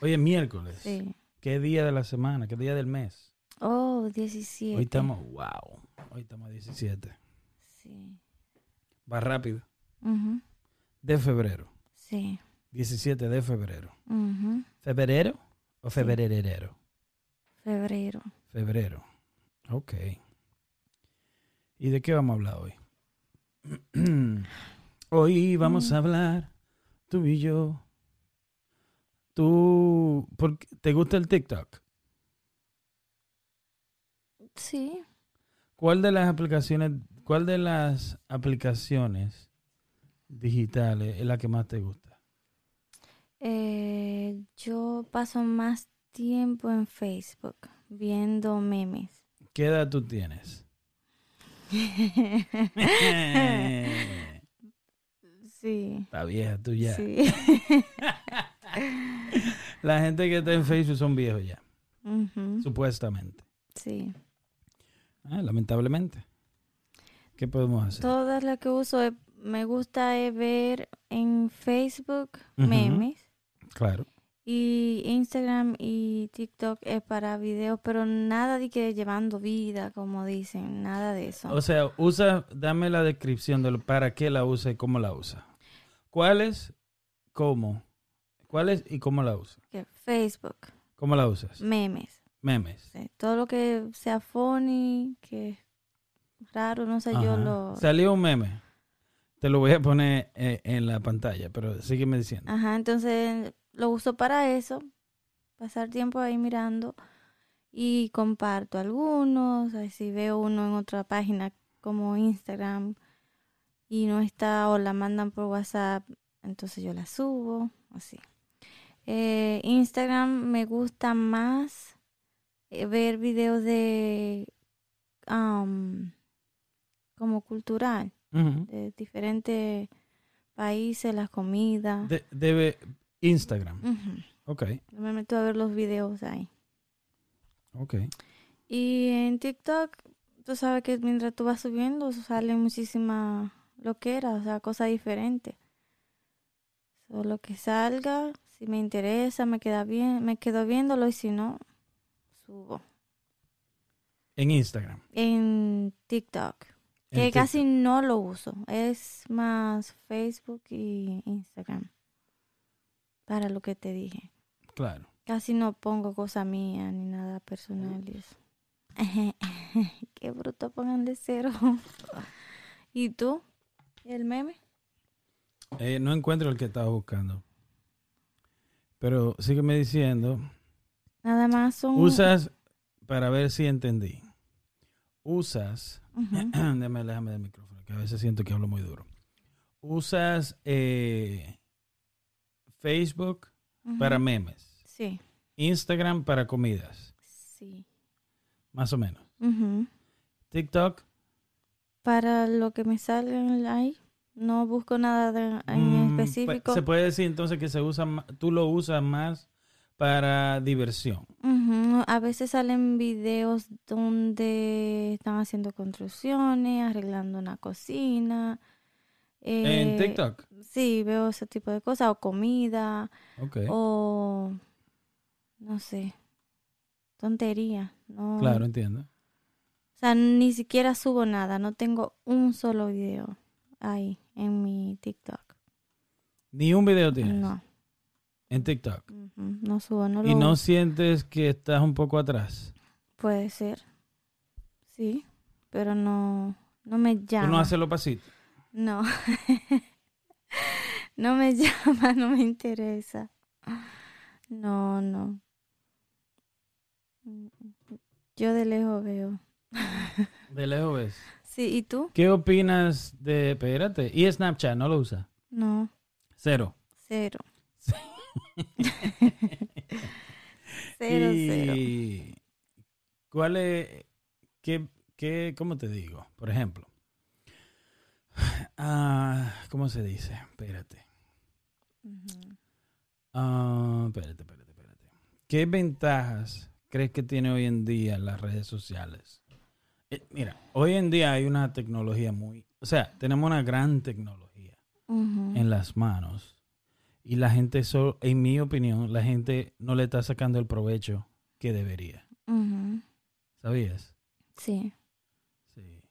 Hoy es miércoles. Sí. ¿Qué día de la semana? ¿Qué día del mes? Oh, 17. Hoy estamos, wow. Hoy estamos a 17. Sí. Va rápido. Ujú. De febrero. Sí. 17 de febrero. Ujú. ¿Febrero o Sí. febrerero? Febrero. Febrero. Ok. ¿Y de qué vamos a hablar hoy? hoy vamos Mm. a hablar tú y yo. ¿Tú por te gusta el TikTok? Sí. ¿Cuál de las aplicaciones, cuál de las aplicaciones digitales es la que más te gusta? Eh, yo paso más tiempo en Facebook viendo memes. ¿Qué edad tú tienes? sí. Está vieja tú ya. Sí. La gente que está en Facebook son viejos ya, supuestamente. Sí. Ah, lamentablemente. ¿Qué podemos hacer? Todas las que uso eh, me gusta eh, ver en Facebook memes Claro. y Instagram y TikTok es para videos, pero nada de que llevando vida, como dicen, nada de eso. O sea, usa, dame la descripción de lo, para qué la usa y cómo la usa. ¿Cuáles? ¿Cómo? ¿Cuáles y cómo la usa? Que Facebook, ¿Cómo la usas? memes, Memes. sí, todo lo que sea funny, que es raro, no sé, yo lo... Salió un meme. Te lo voy a poner eh, en la pantalla, pero sígueme diciendo. Ajá, entonces lo uso para eso, pasar tiempo ahí mirando y comparto algunos, si veo uno en otra página como Instagram y no está o la mandan por WhatsApp, entonces yo la subo, así. Eh, Instagram me gusta más eh, ver videos de am, como cultural, de diferentes países, las comidas. De- Instagram. Ujú. Ok, Me meto a ver los videos ahí. ok. Y en TikTok, tú sabes que mientras tú vas subiendo, salen muchísimas loqueras, o sea, cosas diferentes. So, lo que salga, si me interesa, me queda bien, me quedo viéndolo y si no, subo. En Instagram. En TikTok, En que TikTok. casi no lo uso, es más Facebook y Instagram. Para lo que te dije. Claro. Casi no pongo cosas mías ni nada personal y eso. Qué bruto, pongan de cero. ¿Y tú? ¿Y el meme? Eh, no encuentro el que estaba buscando. Pero sígueme diciendo. Nada más son... Usas, para ver si entendí. Usas, Ujú. déjame alejarme del micrófono, que a veces siento que hablo muy duro. Usas eh, Facebook para memes, Sí, Instagram para comidas, sí. más o menos. TikTok, Para lo que me salga ahí, no busco nada de- en mm, específico. pues, se puede decir entonces que se usa, tú lo usas más para diversión. A veces salen videos donde están haciendo construcciones, arreglando una cocina. en eh, TikTok. Sí, veo ese tipo de cosas, o comida, o no sé, tontería. No, Claro, entiendo. O sea, ni siquiera subo nada, no tengo un solo video ahí en mi TikTok. Ni un video tienes No, en TikTok. no subo, no lo Y no sientes que estás un poco atrás. puede ser. Sí, pero no, no me llama. Tú no haces los pasitos. No. no me llama, no me interesa. No, no. Yo de lejos veo. De lejos ves. Sí, ¿y tú? ¿Qué opinas de, espérate, y Snapchat no lo usa? No, Cero. cero. cero, cero. y ¿Cuál es, qué, qué, cómo te digo? Por ejemplo, ah, ¿cómo se dice? Espérate. Ah, espérate, espérate, espérate. ¿Qué ventajas crees que tiene hoy en día las redes sociales? Eh, mira, hoy en día hay una tecnología muy, o sea, tenemos una gran tecnología En las manos Y la gente, eso, en mi opinión, la gente no le está sacando el provecho que debería. ¿Sabías? Sí. Sí.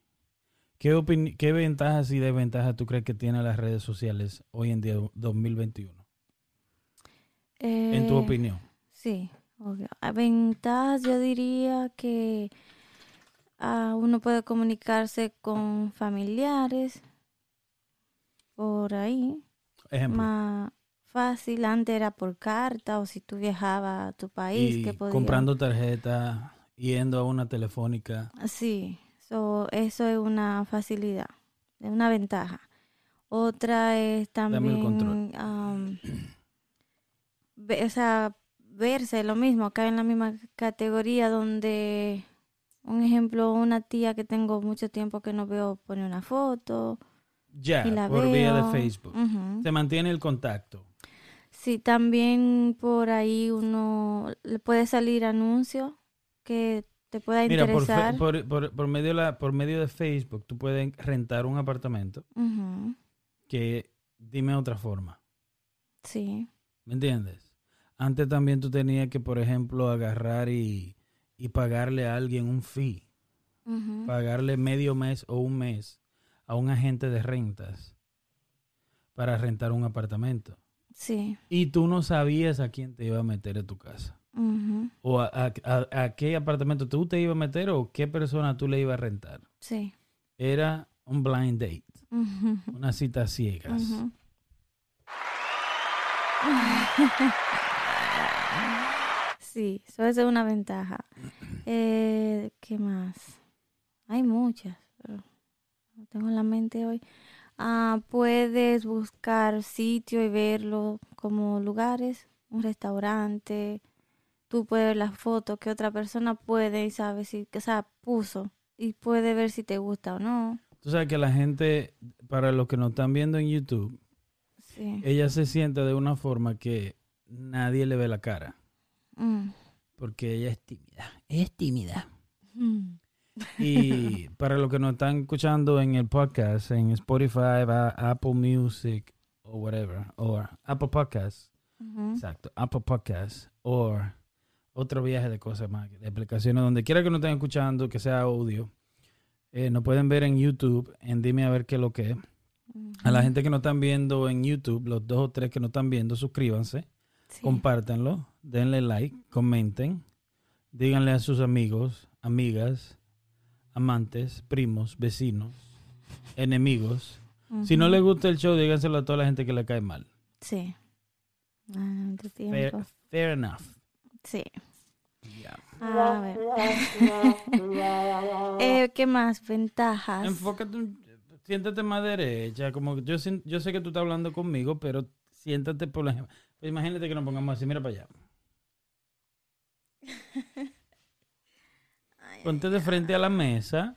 ¿Qué, ¿Qué ventajas y desventajas tú crees que tienen las redes sociales hoy en día, 2021? En tu Eh, opinión. Sí, obvio. A ventajas yo diría que ah, uno puede comunicarse con familiares por ahí. Ejemplo. Más fácil, antes era por carta o si tú viajabas a tu país y que podías. comprando tarjetas, yendo a una telefónica. Sí, so, eso es una facilidad, es una ventaja. Otra es Dame el control. también, am, ve- o sea, verse lo mismo, cae en la misma categoría donde, un ejemplo, una tía que tengo mucho tiempo que no veo pone una foto Ya, por veo. vía de Facebook. Ujú. Se mantiene el contacto. Sí, también por ahí uno le puede salir anuncio que te pueda Mira, interesar. por, por- por medio de la, por medio de Facebook, tú puedes rentar un apartamento Ujú, que, dime otra forma, Sí. ¿me entiendes? Antes también tú tenías que, por ejemplo, agarrar y, y pagarle a alguien un fee, pagarle medio mes o un mes a un agente de rentas para rentar un apartamento. Sí. Y tú no sabías a quién te iba a meter en tu casa. O a, a- a- a qué apartamento tú te ibas a meter o qué persona tú le ibas a rentar. Sí. Era un blind date, ujú, una cita ciegas. Sí, eso es una ventaja. Eh, ¿Qué más? Hay muchas, pero no tengo en la mente hoy. Ah, puedes buscar sitio y verlo como lugares, un restaurante. Tú puedes ver las fotos que otra persona puede y sabe si, o sea, puso y puede ver si te gusta o no. Tú sabes que la gente, para los que nos están viendo en YouTube, Sí. ella se siente de una forma que nadie le ve la cara. Mm. Porque ella es tímida. Es tímida. Mm. Y para los que nos están escuchando en el podcast, en Spotify, Apple Music, o whatever, o Apple Podcasts, exacto, Apple Podcasts, o otro viaje de cosas más, de aplicaciones, donde quiera que nos estén escuchando, que sea audio, eh, nos pueden ver en YouTube, en Dime a ver qué es lo que es. A la gente que nos están viendo en YouTube, los dos o tres que nos están viendo, suscríbanse, Sí. compártanlo, denle like, comenten, díganle a sus amigos, amigas, amantes, primos, vecinos, enemigos. Si no les gusta el show, díganselo a toda la gente que le cae mal. Sí. Ah, Fair, enough. Sí. A ver. eh, ¿Qué más? Ventajas. Enfócate, siéntate más derecha, como yo, yo sé que tú estás hablando conmigo, pero siéntate por la... Pues imagínate que nos pongamos así, mira para allá. Ponte de frente a la mesa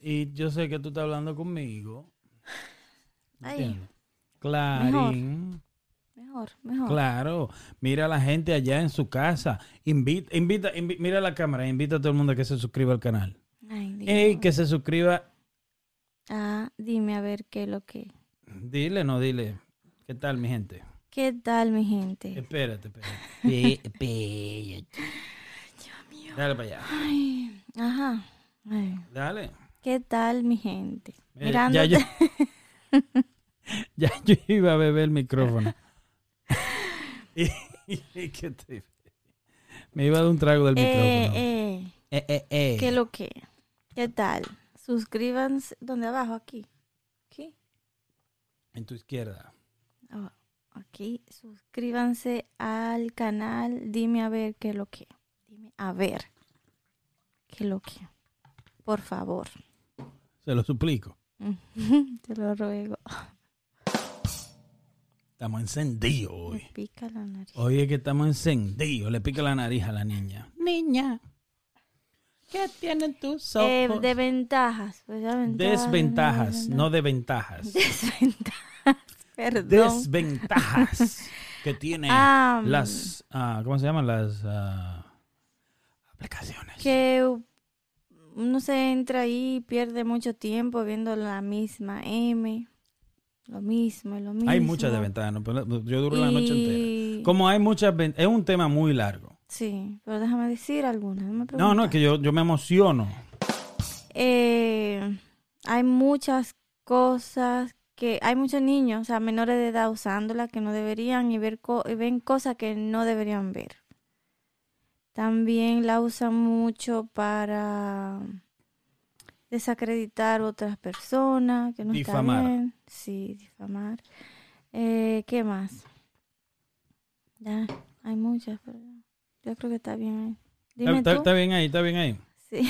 y yo sé que tú estás hablando conmigo. Ay. Clarín. Mejor, mejor. Claro. Mira a la gente allá en su casa. Invita, invita, invi- mira a la cámara, invita a todo el mundo a que se suscriba al canal. Ay. Ey, que se suscriba. Ah, dime a ver qué es lo que. Dile, no, dile. ¿Qué tal, mi gente? ¿Qué tal, mi gente? Espérate, espérate. Pe- Dale para allá. Ay, ajá. Ay, Dale. ¿Qué tal, mi gente? Eh, Mirándote. ya, yo, ya yo iba a beber el micrófono. y, y que te- me iba a dar un trago del Eh, micrófono. eh, Eh, eh, eh. ¿Qué lo que? ¿Qué tal? Suscríbanse. ¿Dónde abajo? Aquí. Aquí. En tu izquierda. Ah, aquí. Suscríbanse al canal. Dime a ver qué es lo que. Dime a ver qué lo que. Por favor. Se lo suplico. Te lo ruego. Estamos encendidos hoy. pica la nariz. Hoy es que estamos encendidos. Le pica la nariz a la niña. Niña, ¿qué tienen tus ojos? Eh, de ventajas. pues ventajas, Desventajas, no de ventajas. Desventajas. Perdón. Desventajas que tiene Ah, las, ah, ¿cómo se llaman? Las ah, aplicaciones. que uno se entra ahí y pierde mucho tiempo viendo la misma M, lo mismo, lo mismo. Hay muchas desventajas, ¿no? Pero yo duro la noche entera. Como hay muchas, es un tema muy largo. Sí, pero déjame decir algunas. No, no, es que yo, yo me emociono. Eh, hay muchas cosas que hay muchos niños, o sea, menores de edad usándola que no deberían y ver co- y ven cosas que no deberían ver. También la usan mucho para desacreditar otras personas, que no Difamar. está bien. Sí, difamar. Eh, ¿Qué más? Ya, hay muchas, pero yo creo que está bien ahí. Está, Dime está- tú. está bien ahí, está bien ahí. Sí.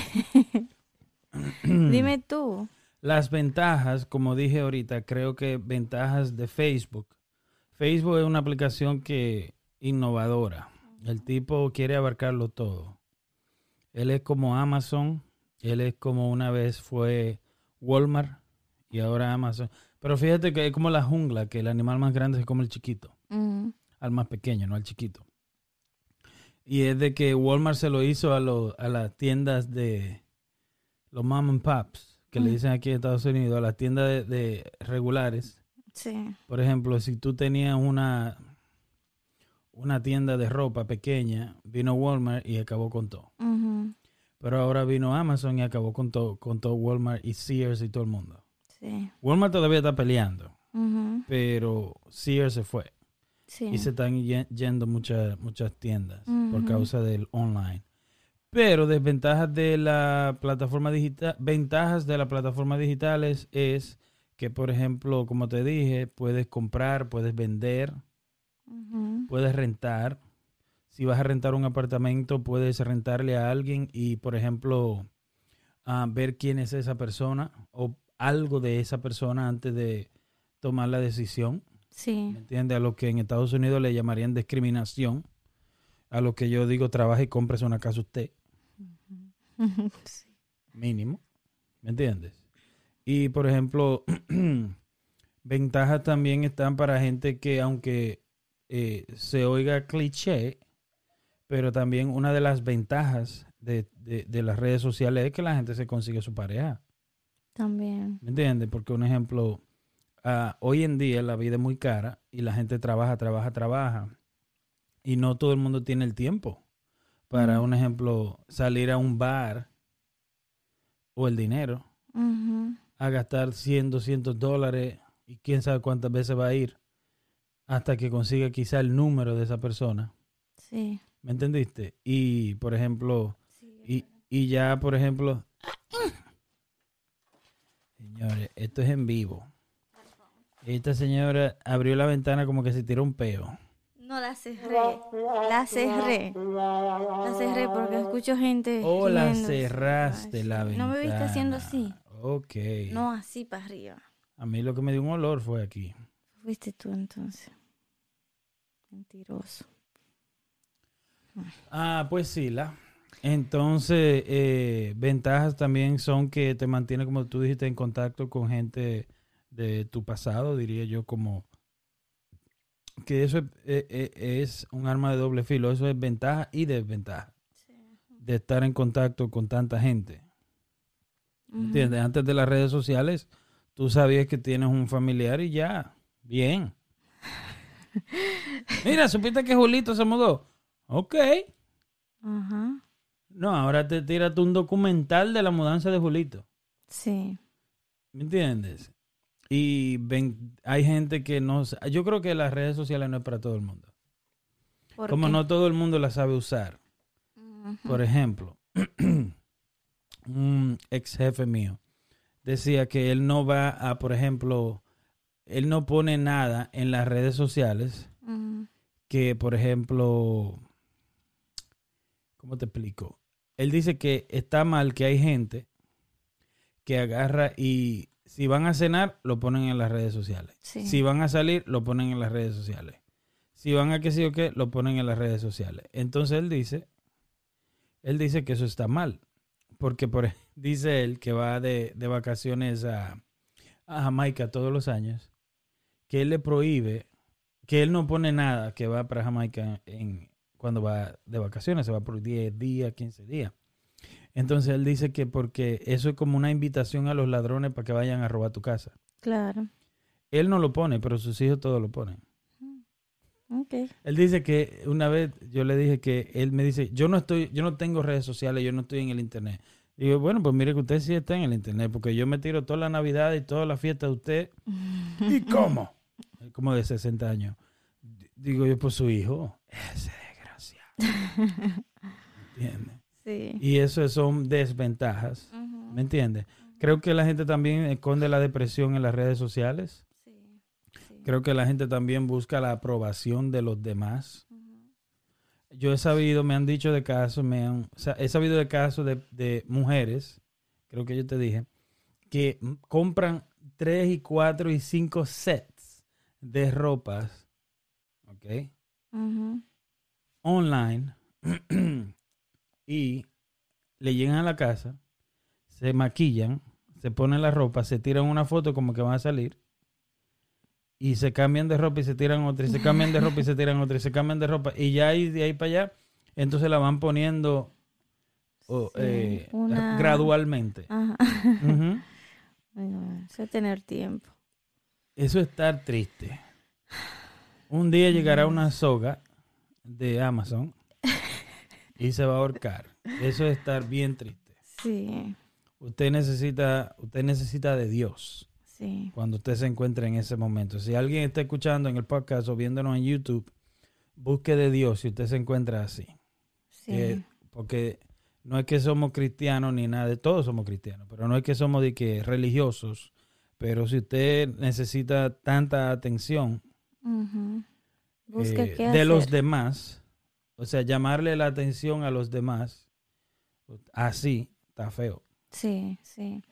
Dime tú. Las ventajas, como dije ahorita, creo que ventajas de Facebook. Facebook es una aplicación que innovadora. El tipo quiere abarcarlo todo. Él es como Amazon, él es como una vez fue Walmart y ahora Amazon. Pero fíjate que es como la jungla, que el animal más grande se come el chiquito, al más pequeño, no al chiquito. Y es de que Walmart se lo hizo a, lo- a las tiendas de los mom and pops, que le Mm. dicen aquí en Estados Unidos, a las tiendas de, de regulares. sí. Por ejemplo, si tú tenías una, una tienda de ropa pequeña, vino Walmart y acabó con todo. Pero ahora vino Amazon y acabó con todo, con todo Walmart y Sears y todo el mundo. Sí. Walmart todavía está peleando, pero Sears se fue. sí. Y se están ye- yendo muchas, muchas tiendas por causa del online. Pero desventajas de la plataforma digital, ventajas de las plataformas digitales es que, por ejemplo, como te dije, puedes comprar, puedes vender, Puedes rentar. Si vas a rentar un apartamento, puedes rentarle a alguien y, por ejemplo, ah, ver quién es esa persona o algo de esa persona antes de tomar la decisión. Sí. ¿Me entiendes? A lo que en Estados Unidos le llamarían discriminación. A lo que yo digo, trabaja y cómprese una casa usted, Sí. mínimo. ¿Me entiendes? Y por ejemplo, ventajas también están para gente que, aunque eh, se oiga cliché, pero también una de las ventajas de, de- de las redes sociales es que la gente se consigue su pareja. También. ¿Me entiendes? Porque un ejemplo, ah, hoy en día la vida es muy cara y la gente trabaja, trabaja, trabaja. Y no todo el mundo tiene el tiempo para, un ejemplo, salir a un bar o el dinero a gastar 100, 200 dólares y quién sabe cuántas veces va a ir hasta que consiga quizá el número de esa persona. Sí. ¿Me entendiste? Y, por ejemplo, y, y ya, por ejemplo, señores, esto es en vivo. Esta señora abrió la ventana como que se tiró un peo. No la cerré. La cerré. La cerré porque escucho gente. O la riéndose. cerraste la sí. ventana. No me viste haciendo así. Ok. No así para arriba. A mí lo que me dio un olor fue aquí. Fuiste tú entonces. Mentiroso. Ah, pues sí, la. Entonces, eh, ventajas también son que te mantiene, como tú dijiste, en contacto con gente de tu pasado, diría yo, como que eso es, eh, eh, es un arma de doble filo. Eso es ventaja y desventaja de estar en contacto con tanta gente. ¿Entiendes? Antes de las redes sociales, tú sabías que tienes un familiar y ya. Bien. Mira, supiste que Julito se mudó. Ok. Ajá. No, ahora te tiras tú un documental de la mudanza de Julito. Sí. ¿Me entiendes? Y ven, hay gente que no... Yo creo que las redes sociales no es para todo el mundo. ¿Por Como qué? no todo el mundo las sabe usar. Por ejemplo, un ex jefe mío decía que él no va a, por ejemplo, él no pone nada en las redes sociales que, por ejemplo, ¿cómo te explico? Él dice que está mal que hay gente que agarra y si van a cenar, lo ponen en las redes sociales. Sí. Si van a salir, lo ponen en las redes sociales. Si van a qué sé yo qué, lo ponen en las redes sociales. Entonces él dice, él dice que eso está mal. Porque por, dice él que va de, de vacaciones a, a Jamaica todos los años, que él le prohíbe, que él no pone nada que va para Jamaica en, cuando va de vacaciones, se va por 10 días, 15 días. Entonces él dice que porque eso es como una invitación a los ladrones para que vayan a robar tu casa. Claro. Él no lo pone, pero sus hijos todos lo ponen. Ok. Él dice que una vez yo le dije que él me dice, yo no estoy, yo no tengo redes sociales, yo no estoy en el internet. Y yo, bueno, pues mire que usted sí está en el internet, porque yo me tiro toda la Navidad y toda la fiesta de usted. ¿Y cómo? Como de 60 años. Digo yo, pues su hijo, ese desgraciado. ¿Entiendes? Sí. Y eso son desventajas. ¿me entiendes? Creo que la gente también esconde la depresión en las redes sociales. Sí. Sí. Creo que la gente también busca la aprobación de los demás. Yo he sabido, me han dicho de casos, me han, o sea, he sabido de casos de, de mujeres, creo que yo te dije, que compran tres y cuatro y cinco sets de ropas, ¿ok? Online y le llegan a la casa, se maquillan, se ponen la ropa, se tiran una foto como que van a salir y se cambian de ropa y se tiran otra, y se cambian de ropa y se tiran otra, y se cambian de ropa y ya ahí de ahí para allá, entonces la van poniendo Sí, eh, una- gradualmente. Ajá. Bueno, Eso es tener tiempo. Eso es estar triste. Un día llegará una soga de Amazon y se va a ahorcar. Eso es estar bien triste. Sí, Usted necesita, usted necesita de Dios sí. cuando usted se encuentre en ese momento. Si alguien está escuchando en el podcast o viéndonos en YouTube, busque de Dios si usted se encuentra así. Sí. Eh, porque no es que somos cristianos ni nada, todos somos cristianos, pero no es que somos de que religiosos. Pero si usted necesita tanta atención eh, qué de los demás, o sea, llamarle la atención a los demás, así está feo. Sí, sí.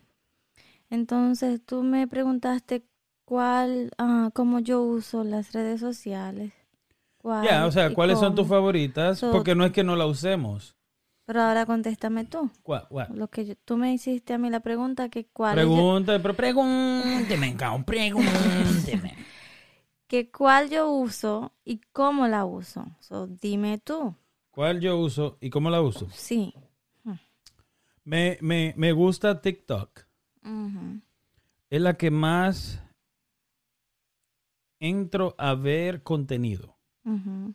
Entonces, tú me preguntaste cuál, ah, cómo yo uso las redes sociales. Ya, o sea, ¿cuáles son tus favoritas? So- Porque no es que no la usemos. Pero ahora contéstame tú. ¿Cuál- cuál? Lo que yo- tú me hiciste a mí la pregunta que cuál Pregunta, pero pregúnteme, cabrón, pregúnteme. que cuál yo uso y cómo la uso. So, dime tú. ¿Cuál yo uso y cómo la uso? Sí. Me, me, me gusta TikTok. Es la que más entro a ver contenido. Ujú.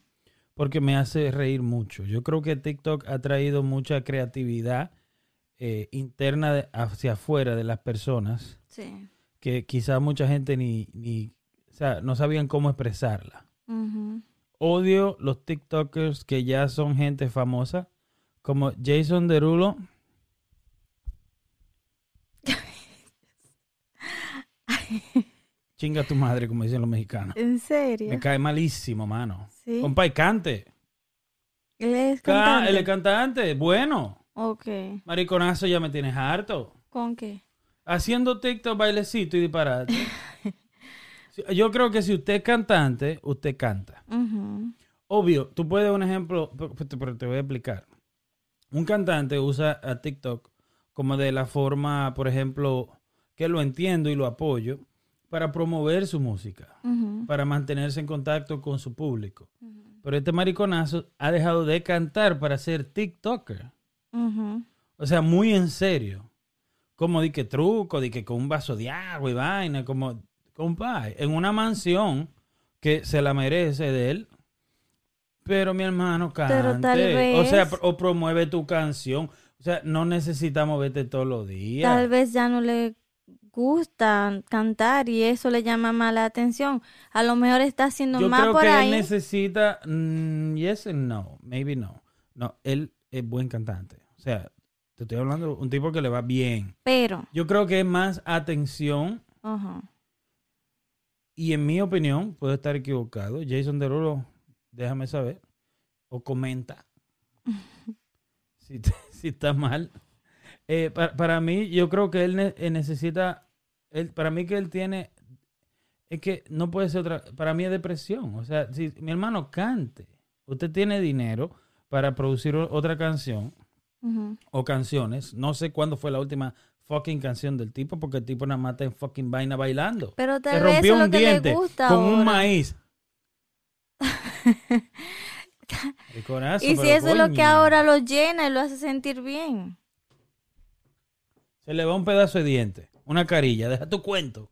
Porque me hace reír mucho. Yo creo que TikTok ha traído mucha creatividad eh, interna de- hacia afuera de las personas Sí. que quizás mucha gente ni, ni o sea, no sabían cómo expresarla. Odio los TikTokers que ya son gente famosa, como Jason Derulo. Chinga tu madre, como dicen los mexicanos. ¿En serio? Me cae malísimo, mano. Sí. Compa, y cante. Él es Ca- cantante. Él es cantante, bueno. Ok. Mariconazo, ya me tienes harto. ¿Con qué? Haciendo TikTok, bailecito y disparate. Yo creo que si usted es cantante, usted canta. Obvio, tú puedes un ejemplo, pero pero te voy a explicar. Un cantante usa a TikTok como de la forma, por ejemplo, que lo entiendo y lo apoyo, para promover su música, para mantenerse en contacto con su público. Pero este mariconazo ha dejado de cantar para ser TikToker. O sea, muy en serio. Como di que truco, di que con un vaso de agua y vaina, como, compa, en una mansión que se la merece de él. Pero mi hermano cante. Pero tal O sea, vez- o promueve tu canción. O sea, no necesitamos verte todos los días. Tal vez ya no le gusta cantar y eso le llama más la atención. A lo mejor está haciendo Yo más creo por que ahí. él necesita. mm, yes and no. Maybe no. No, él es buen cantante. O sea, te estoy hablando de un tipo que le va bien. Pero, Yo creo que es más atención. Y en mi opinión, puedo estar equivocado. Jason Derulo, déjame saber. O comenta. si, te- si está mal. Eh, pa- para, mí, yo creo que él ne- eh, necesita. Él, para mí, que él tiene. Es que no puede ser otra. Para mí es depresión. O sea, si mi hermano cante, usted tiene dinero para producir otra canción o canciones. No sé cuándo fue la última fucking canción del tipo, porque el tipo nada más está en fucking vaina bailando. Pero Se tal vez rompió un diente gusta con un maíz. El corazón, Y si eso es lo que ahora lo llena y lo hace sentir bien. Se le va un pedazo de diente, una carilla, deja tu cuento.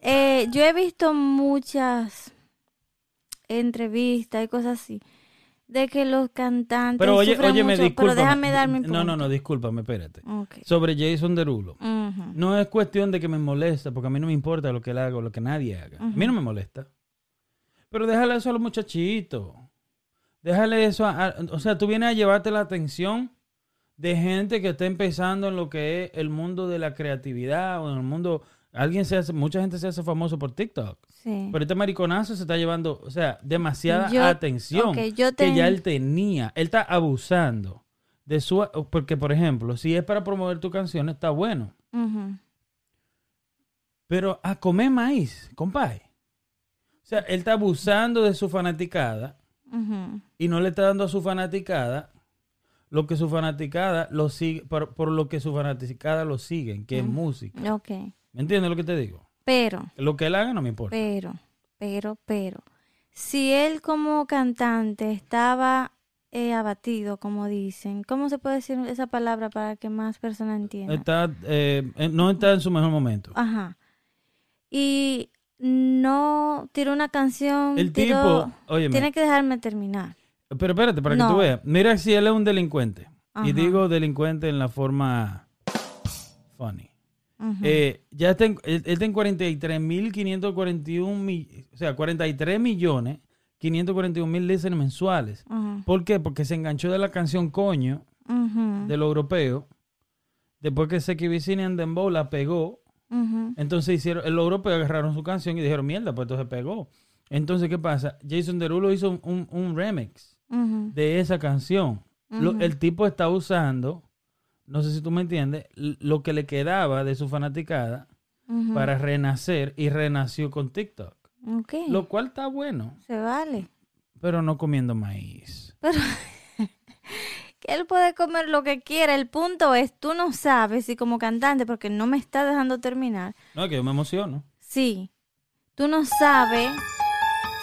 eh, yo he visto muchas entrevistas y cosas así de que los cantantes Pero oye, oye, me disculpa. pero déjame dar mi punto. No, no, no, discúlpame, espérate. Sobre Jason Derulo. No es cuestión de que me molesta, porque a mí no me importa lo que él haga o lo que nadie haga. A mí no me molesta. Pero déjale eso a los muchachitos. Déjale eso a, a- O sea, tú vienes a llevarte la atención de gente que está empezando en lo que es el mundo de la creatividad o en el mundo... Alguien se hace... Mucha gente se hace famoso por TikTok. Sí. Pero este mariconazo se está llevando, o sea, demasiada Yo- atención yo que ya él tenía. Él está abusando de su... Porque, por ejemplo, si es para promover tu canción, está bueno. Pero a comer maíz, compadre. O sea, él está abusando de su fanaticada y no le está dando a su fanaticada lo que su fanaticada lo sigue, por, por lo que su fanaticada lo siguen, que es música. Ok. ¿Me entiendes lo que te digo? Pero, Lo que él haga no me importa. pero, pero, pero, si él como cantante estaba eh, abatido, como dicen, ¿cómo se puede decir esa palabra para que más personas entiendan? Está, eh, eh, no está en su mejor momento. Ajá. Y no tiró una canción. El tiró- tipo, óyeme, Tiene que dejarme terminar. Pero espérate, para que tú veas. Mira si él es un delincuente. Ajá. Y digo delincuente en la forma funny. Eh, ya está en, él, él está en 43.541 mi- o sea, 43 millones 541 mil listeners mensuales. ¿Por qué? Porque se enganchó de la canción Coño de lo europeo. Después que Seki Vicini and Dembow la pegó, entonces hicieron, los europeos agarraron su canción y dijeron, mierda, pues entonces pegó. Entonces, ¿qué pasa? Jason Derulo hizo un, un remix De esa canción. Lo- el tipo está usando, no sé si tú me entiendes, lo que le quedaba de su fanaticada para renacer y renació con TikTok. Ok. Lo cual está bueno, Se vale. pero no comiendo maíz. Que él puede comer lo que quiera. El punto es, tú no sabes si como cantante, porque no me está dejando terminar. No, que yo me emociono. Sí. Tú no sabes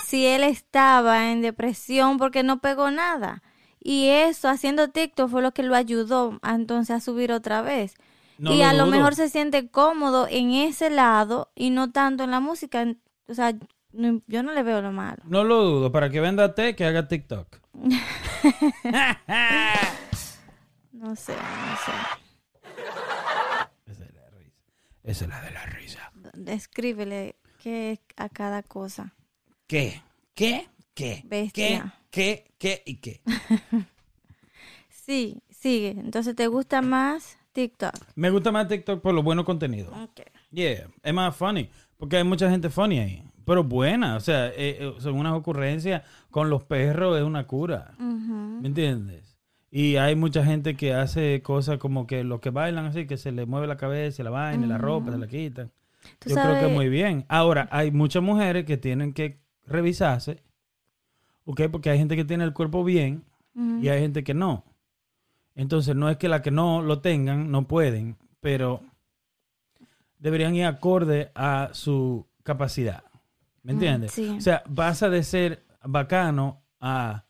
si él estaba en depresión porque no pegó nada. Y eso, haciendo TikTok, fue lo que lo ayudó a, entonces a subir otra vez. No y a lo dudo. mejor se siente cómodo en ese lado y no tanto en la música. O sea, no- yo no le veo lo malo. No lo dudo. Para que venda té, que haga TikTok. No sé, no sé. Esa es la risa. Esa es la de la risa. Descríbele qué es a cada cosa. ¿Qué? ¿Qué? ¿Qué? Bestia. ¿Qué? ¿Qué? ¿Qué? ¿Y qué? Sí, sigue. Entonces, ¿te gusta más TikTok? Me gusta más TikTok por los buenos contenidos. Ok. Yeah, es más funny. Porque hay mucha gente funny ahí. Pero buena. O sea, eh, eh, son unas ocurrencias. Con los perros es una cura. ¿Me entiendes? Y hay mucha gente que hace cosas como que los que bailan así, que se le mueve la cabeza, la vaina, la ropa, se la quitan. Yo creo que muy bien. Ahora, hay muchas mujeres que tienen que revisarse, ¿ok? Porque hay gente que tiene el cuerpo bien y hay gente que no. Entonces, no es que las que no lo tengan, no pueden, pero deberían ir acorde a su capacidad. ¿Me entiendes? sí. O sea, pasa de ser bacano a...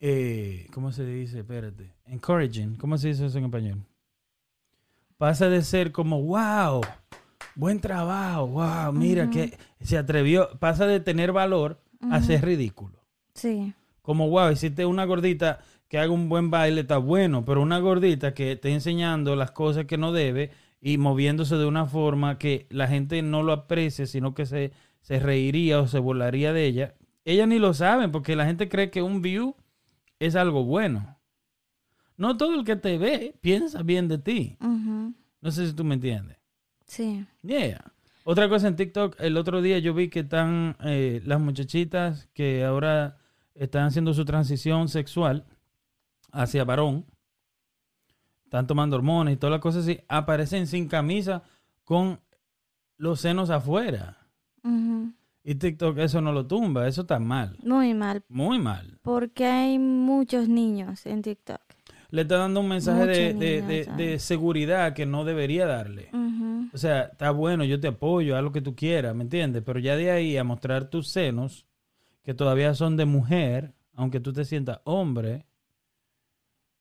eh, ¿Cómo se dice? Espérate. Encouraging. ¿Cómo se dice eso en español? Pasa de ser como, wow, buen trabajo, wow, mira que se atrevió. Pasa de tener valor a ser ridículo. Sí. Como, wow, hiciste una gordita que haga un buen baile, está bueno, pero una gordita que esté enseñando las cosas que no debe y moviéndose de una forma que la gente no lo aprecie, sino que se, se reiría o se burlaría de ella. Ellas ni lo saben porque la gente cree que un view es algo bueno. No todo el que te ve piensa bien de ti. No sé si tú me entiendes. Sí. Yeah. Otra cosa en TikTok, el otro día yo vi que están eh, las muchachitas que ahora están haciendo su transición sexual hacia varón, están tomando hormonas y todas las cosas así, aparecen sin camisa con los senos afuera. Y TikTok eso no lo tumba, eso está mal, Muy mal. muy mal. Porque hay muchos niños en TikTok. Le está dando un mensaje de, de- de- seguridad que no debería darle. O sea, está bueno, yo te apoyo, haz lo que tú quieras, ¿me entiendes? Pero ya de ahí a mostrar tus senos, que todavía son de mujer, aunque tú te sientas hombre,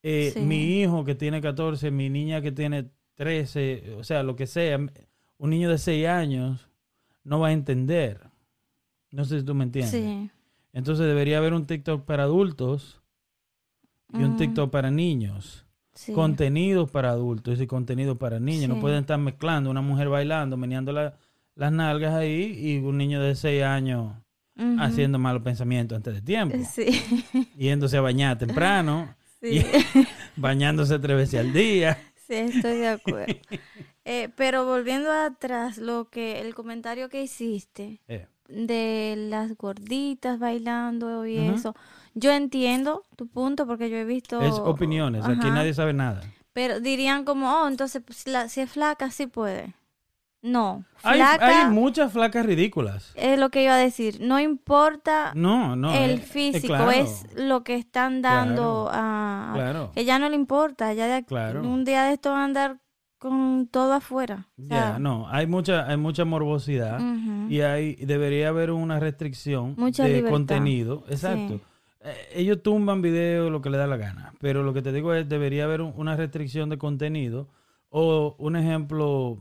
eh, Sí. mi hijo que tiene 14, mi niña que tiene 13, o sea, lo que sea, un niño de 6 años no va a entender. No sé si tú me entiendes. Sí. Entonces debería haber un TikTok para adultos y un Mm, TikTok para niños. sí. Contenidos para adultos y contenidos para niños. No pueden estar mezclando una mujer bailando, meneando la- las nalgas ahí y un niño de 6 años haciendo malos pensamientos antes de tiempo. Sí. Yéndose a bañar temprano, Sí. bañándose tres veces al día. Sí, estoy de acuerdo. Eh, pero volviendo atrás, lo que el comentario que hiciste Eh, de las gorditas bailando y eso, yo entiendo tu punto porque yo he visto. es opiniones, aquí nadie sabe nada. Pero dirían como, oh, entonces pues, la- si es flaca sí puede. No, Hay, flaca hay muchas flacas ridículas. es lo que iba a decir. No importa No, no. el eh, eh, físico, claro, es lo que están dando a, Claro. que ya no le importa, ya de- Claro. un día de esto van a andar con todo afuera. Ya, no, hay mucha, hay mucha morbosidad y hay, debería haber una restricción Mucha de libertad. contenido. Exacto. Sí. Eh, ellos tumban videos lo que le da la gana, pero lo que te digo es debería haber un- una restricción de contenido o un ejemplo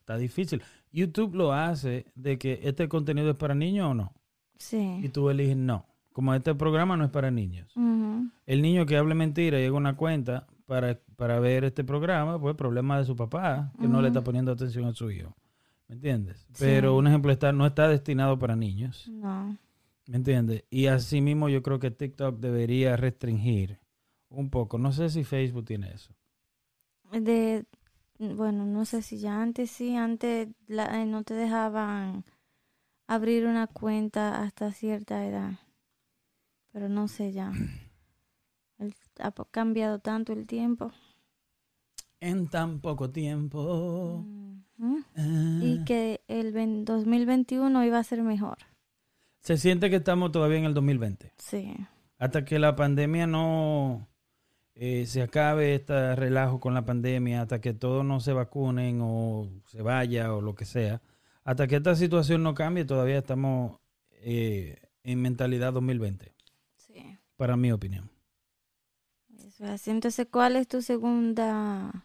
está difícil. YouTube lo hace de que este contenido es para niños o no y Sí. tú eliges no. Como este programa no es para niños. El niño que hable mentira llega a una cuenta para, para ver este programa, pues problema de su papá, que no le está poniendo atención a su hijo. ¿Me entiendes? Sí. Pero un ejemplo está, no está destinado para niños. No. ¿Me entiendes? Y así mismo yo creo que TikTok debería restringir un poco. No sé si Facebook tiene eso. De, bueno, no sé si ya antes sí, antes la- eh, no te dejaban abrir una cuenta hasta cierta edad. Pero no sé ya. El- ha cambiado tanto el tiempo. En tan poco tiempo. Ah. Y que el ven- 2021 iba a ser mejor. Se siente que estamos todavía en el 2020. Sí. Hasta que la pandemia no eh, se acabe este relajo con la pandemia, hasta que todos no se vacunen o se vaya o lo que sea, hasta que esta situación no cambie, todavía estamos eh, en mentalidad 2020, Sí. para mi opinión. Eso es así. Entonces, ¿cuál es tu segunda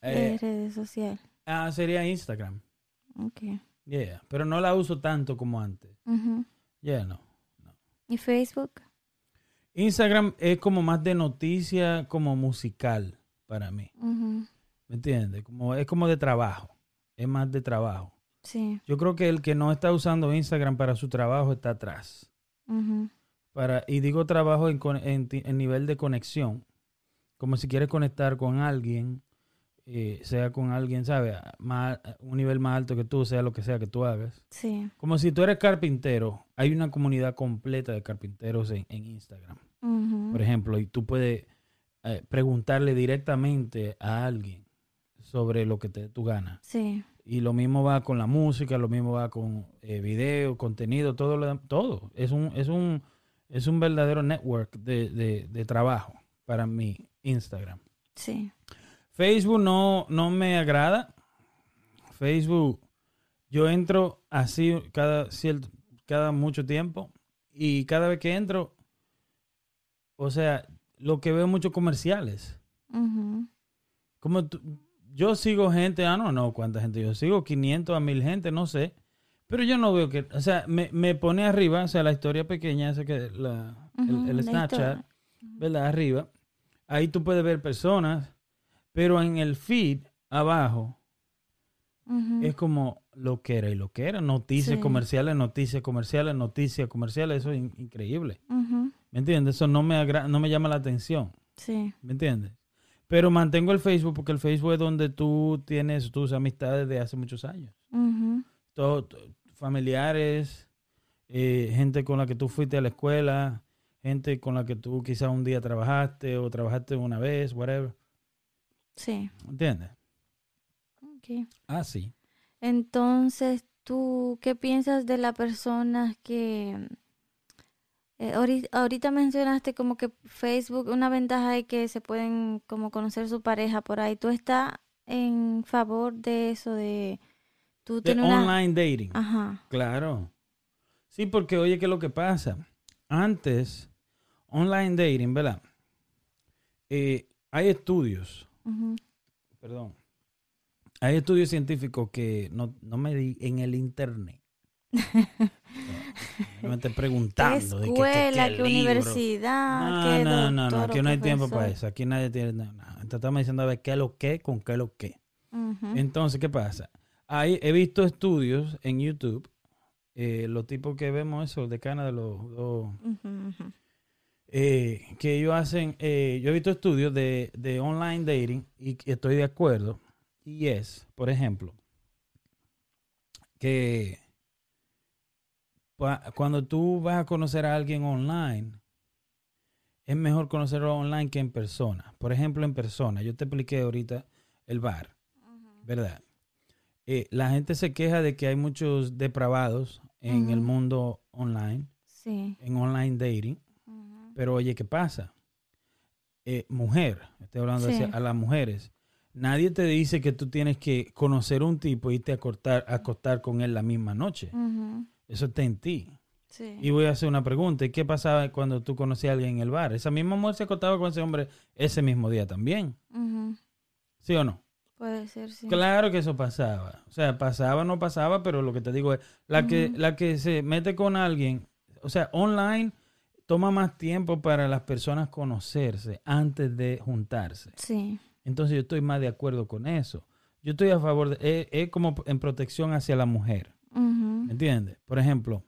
eh, red social? ah, sería Instagram. Ok. Yeah, pero no la uso tanto como antes. Ujú. Ya no. ¿Y Facebook? Instagram es como más de noticia, como musical para mí. ¿Me entiendes? Como, es como de trabajo. Es más de trabajo. Sí. Yo creo que el que no está usando Instagram para su trabajo está atrás. Ujú. Para, y digo trabajo en, en en nivel de conexión. Como si quieres conectar con alguien, eh, sea con alguien, ¿sabes? Más, un nivel más alto que tú, sea lo que sea que tú hagas. Sí. Como si tú eres carpintero. Hay una comunidad completa de carpinteros en, en Instagram, por ejemplo, y tú puedes eh, preguntarle directamente a alguien sobre lo que te, tú ganas. Sí. Y lo mismo va con la música, lo mismo va con eh, video, contenido, todo lo todo. Es un, es un, es un verdadero network de, de- de trabajo para mi Instagram. Sí. Facebook no, no me agrada. Facebook, yo entro así cada cierto, cada mucho tiempo. Y cada vez que entro, o sea, lo que veo muchos comerciales. Como tú- yo sigo gente, ah, no, no, cuánta gente yo sigo, 500 a 1000 gente, no sé. Pero yo no veo que, o sea, me, me pone arriba, o sea, la historia pequeña, esa que la, el- Ujú, el, la Snapchat, historia. ¿verdad? Arriba. Ahí tú puedes ver personas, pero en el feed abajo es como lo que era y lo que era. Noticias Sí. comerciales, noticias comerciales, noticias comerciales, eso es in- increíble. ¿Me entiendes? Eso no me, no me llama la atención. Sí. ¿Me entiendes? Pero mantengo el Facebook porque el Facebook es donde tú tienes tus amistades de hace muchos años. Ujú. Todo, to- familiares, eh, gente con la que tú fuiste a la escuela, gente con la que tú quizás un día trabajaste o trabajaste una vez, whatever. Sí. ¿Entiendes? Ok. Ah, sí. Entonces, ¿tú qué piensas de las personas que... eh, ahori- ahorita mencionaste como que Facebook, una ventaja es que se pueden como conocer su pareja por ahí. ¿Tú estás en favor de eso de tú De tienes una... online dating. Ajá. Claro. Sí, porque oye, ¿qué es lo que pasa? Antes, online dating, ¿verdad? Eh, hay estudios Perdón, hay estudios científicos que no, no me di en el internet. no me esté ¿Qué preguntando de que, escuela, qué, universidad, No, qué no, no, no, aquí no hay tiempo para eso. Aquí nadie tiene nada. Entonces estamos diciendo a ver qué es lo que con qué es lo que. Ujú. Entonces, ¿qué pasa? Ahí he visto estudios en YouTube, eh, los tipos que vemos eso, de cana de los, los- Ujú, ujú. Eh, que ellos hacen, eh, yo he visto estudios de, de online dating y estoy de acuerdo. Y es, por ejemplo, que cuando tú vas a conocer a alguien online, es mejor conocerlo online que en persona. Por ejemplo, en persona, yo te expliqué ahorita el bar, ¿verdad? Eh, la gente se queja de que hay muchos depravados en el mundo online, Sí. en online dating. Pero oye, ¿qué pasa? Eh, mujer, estoy hablando Sí. hacia- a las mujeres. Nadie te dice que tú tienes que conocer un tipo y irte a acostar, acostar con él la misma noche. Eso está en ti. Sí. Y voy a hacer una pregunta. ¿Y qué pasaba cuando tú conocías a alguien en el bar? Esa misma mujer se acostaba con ese hombre ese mismo día también. ¿Sí o no? Puede ser, sí. Claro que eso pasaba. O sea, pasaba no pasaba, pero lo que te digo es, la, que, la que se mete con alguien, o sea, online toma más tiempo para las personas conocerse antes de juntarse. Sí. Entonces yo estoy más de acuerdo con eso. Yo estoy a favor de, es, es como en protección hacia la mujer. ¿Me entiendes? Por ejemplo,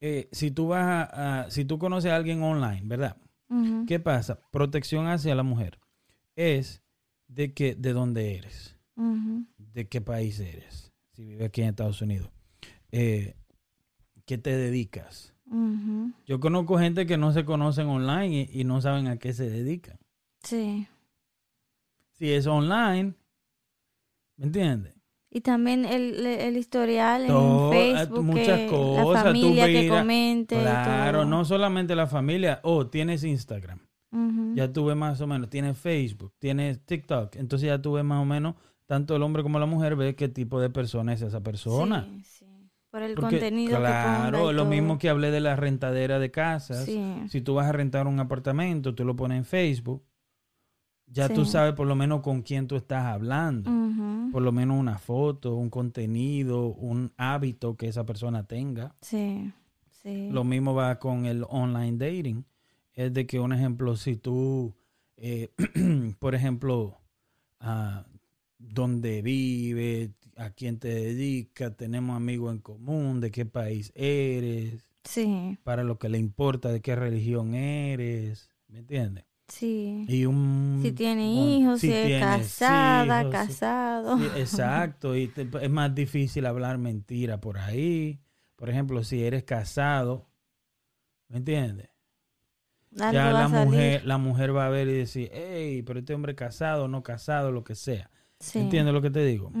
eh, si tú vas a, a- si tú conoces a alguien online, ¿verdad? ¿Qué pasa? Protección hacia la mujer es de que de dónde eres de qué país eres, si vives aquí en Estados Unidos, eh, qué te dedicas. Yo conozco gente que no se conocen online y, y no saben a qué se dedican. Sí. Si es online, ¿me entiendes? Y también el, el historial Todo, en eh, Facebook, muchas que cosas, la familia que comente. Claro, todo. no solamente la familia, oh, tienes Instagram, ya tú ves más o menos, tienes Facebook, tienes TikTok, entonces ya tú ves más o menos, tanto el hombre como la mujer ve qué tipo de persona es esa persona. Sí. Por el Porque, contenido claro, que ponga lo todo. mismo que hablé de la rentadera de casas. Sí. Si tú vas a rentar un apartamento, tú lo pones en Facebook, ya tú Sí. sabes por lo menos con quién tú estás hablando. Por lo menos una foto, un contenido, un hábito que esa persona tenga. Sí. Sí. Lo mismo va con el online dating. Es de que, un ejemplo, si tú, eh, por ejemplo, ah, dónde vives, a quién te dedicas, tenemos amigos en común, de qué país eres, Sí. para lo que le importa de qué religión eres, ¿me entiendes? Sí. Y un Si tiene hijos, si, es tienes casada, hijos, si- casado. Exacto, y te- es más difícil hablar mentira por ahí. Por ejemplo, si eres casado, ¿me entiendes? Ya la mujer, la mujer va a ver y decir, hey, pero este hombre casado, no casado, lo que sea. Sí. ¿Entiendes lo que te digo?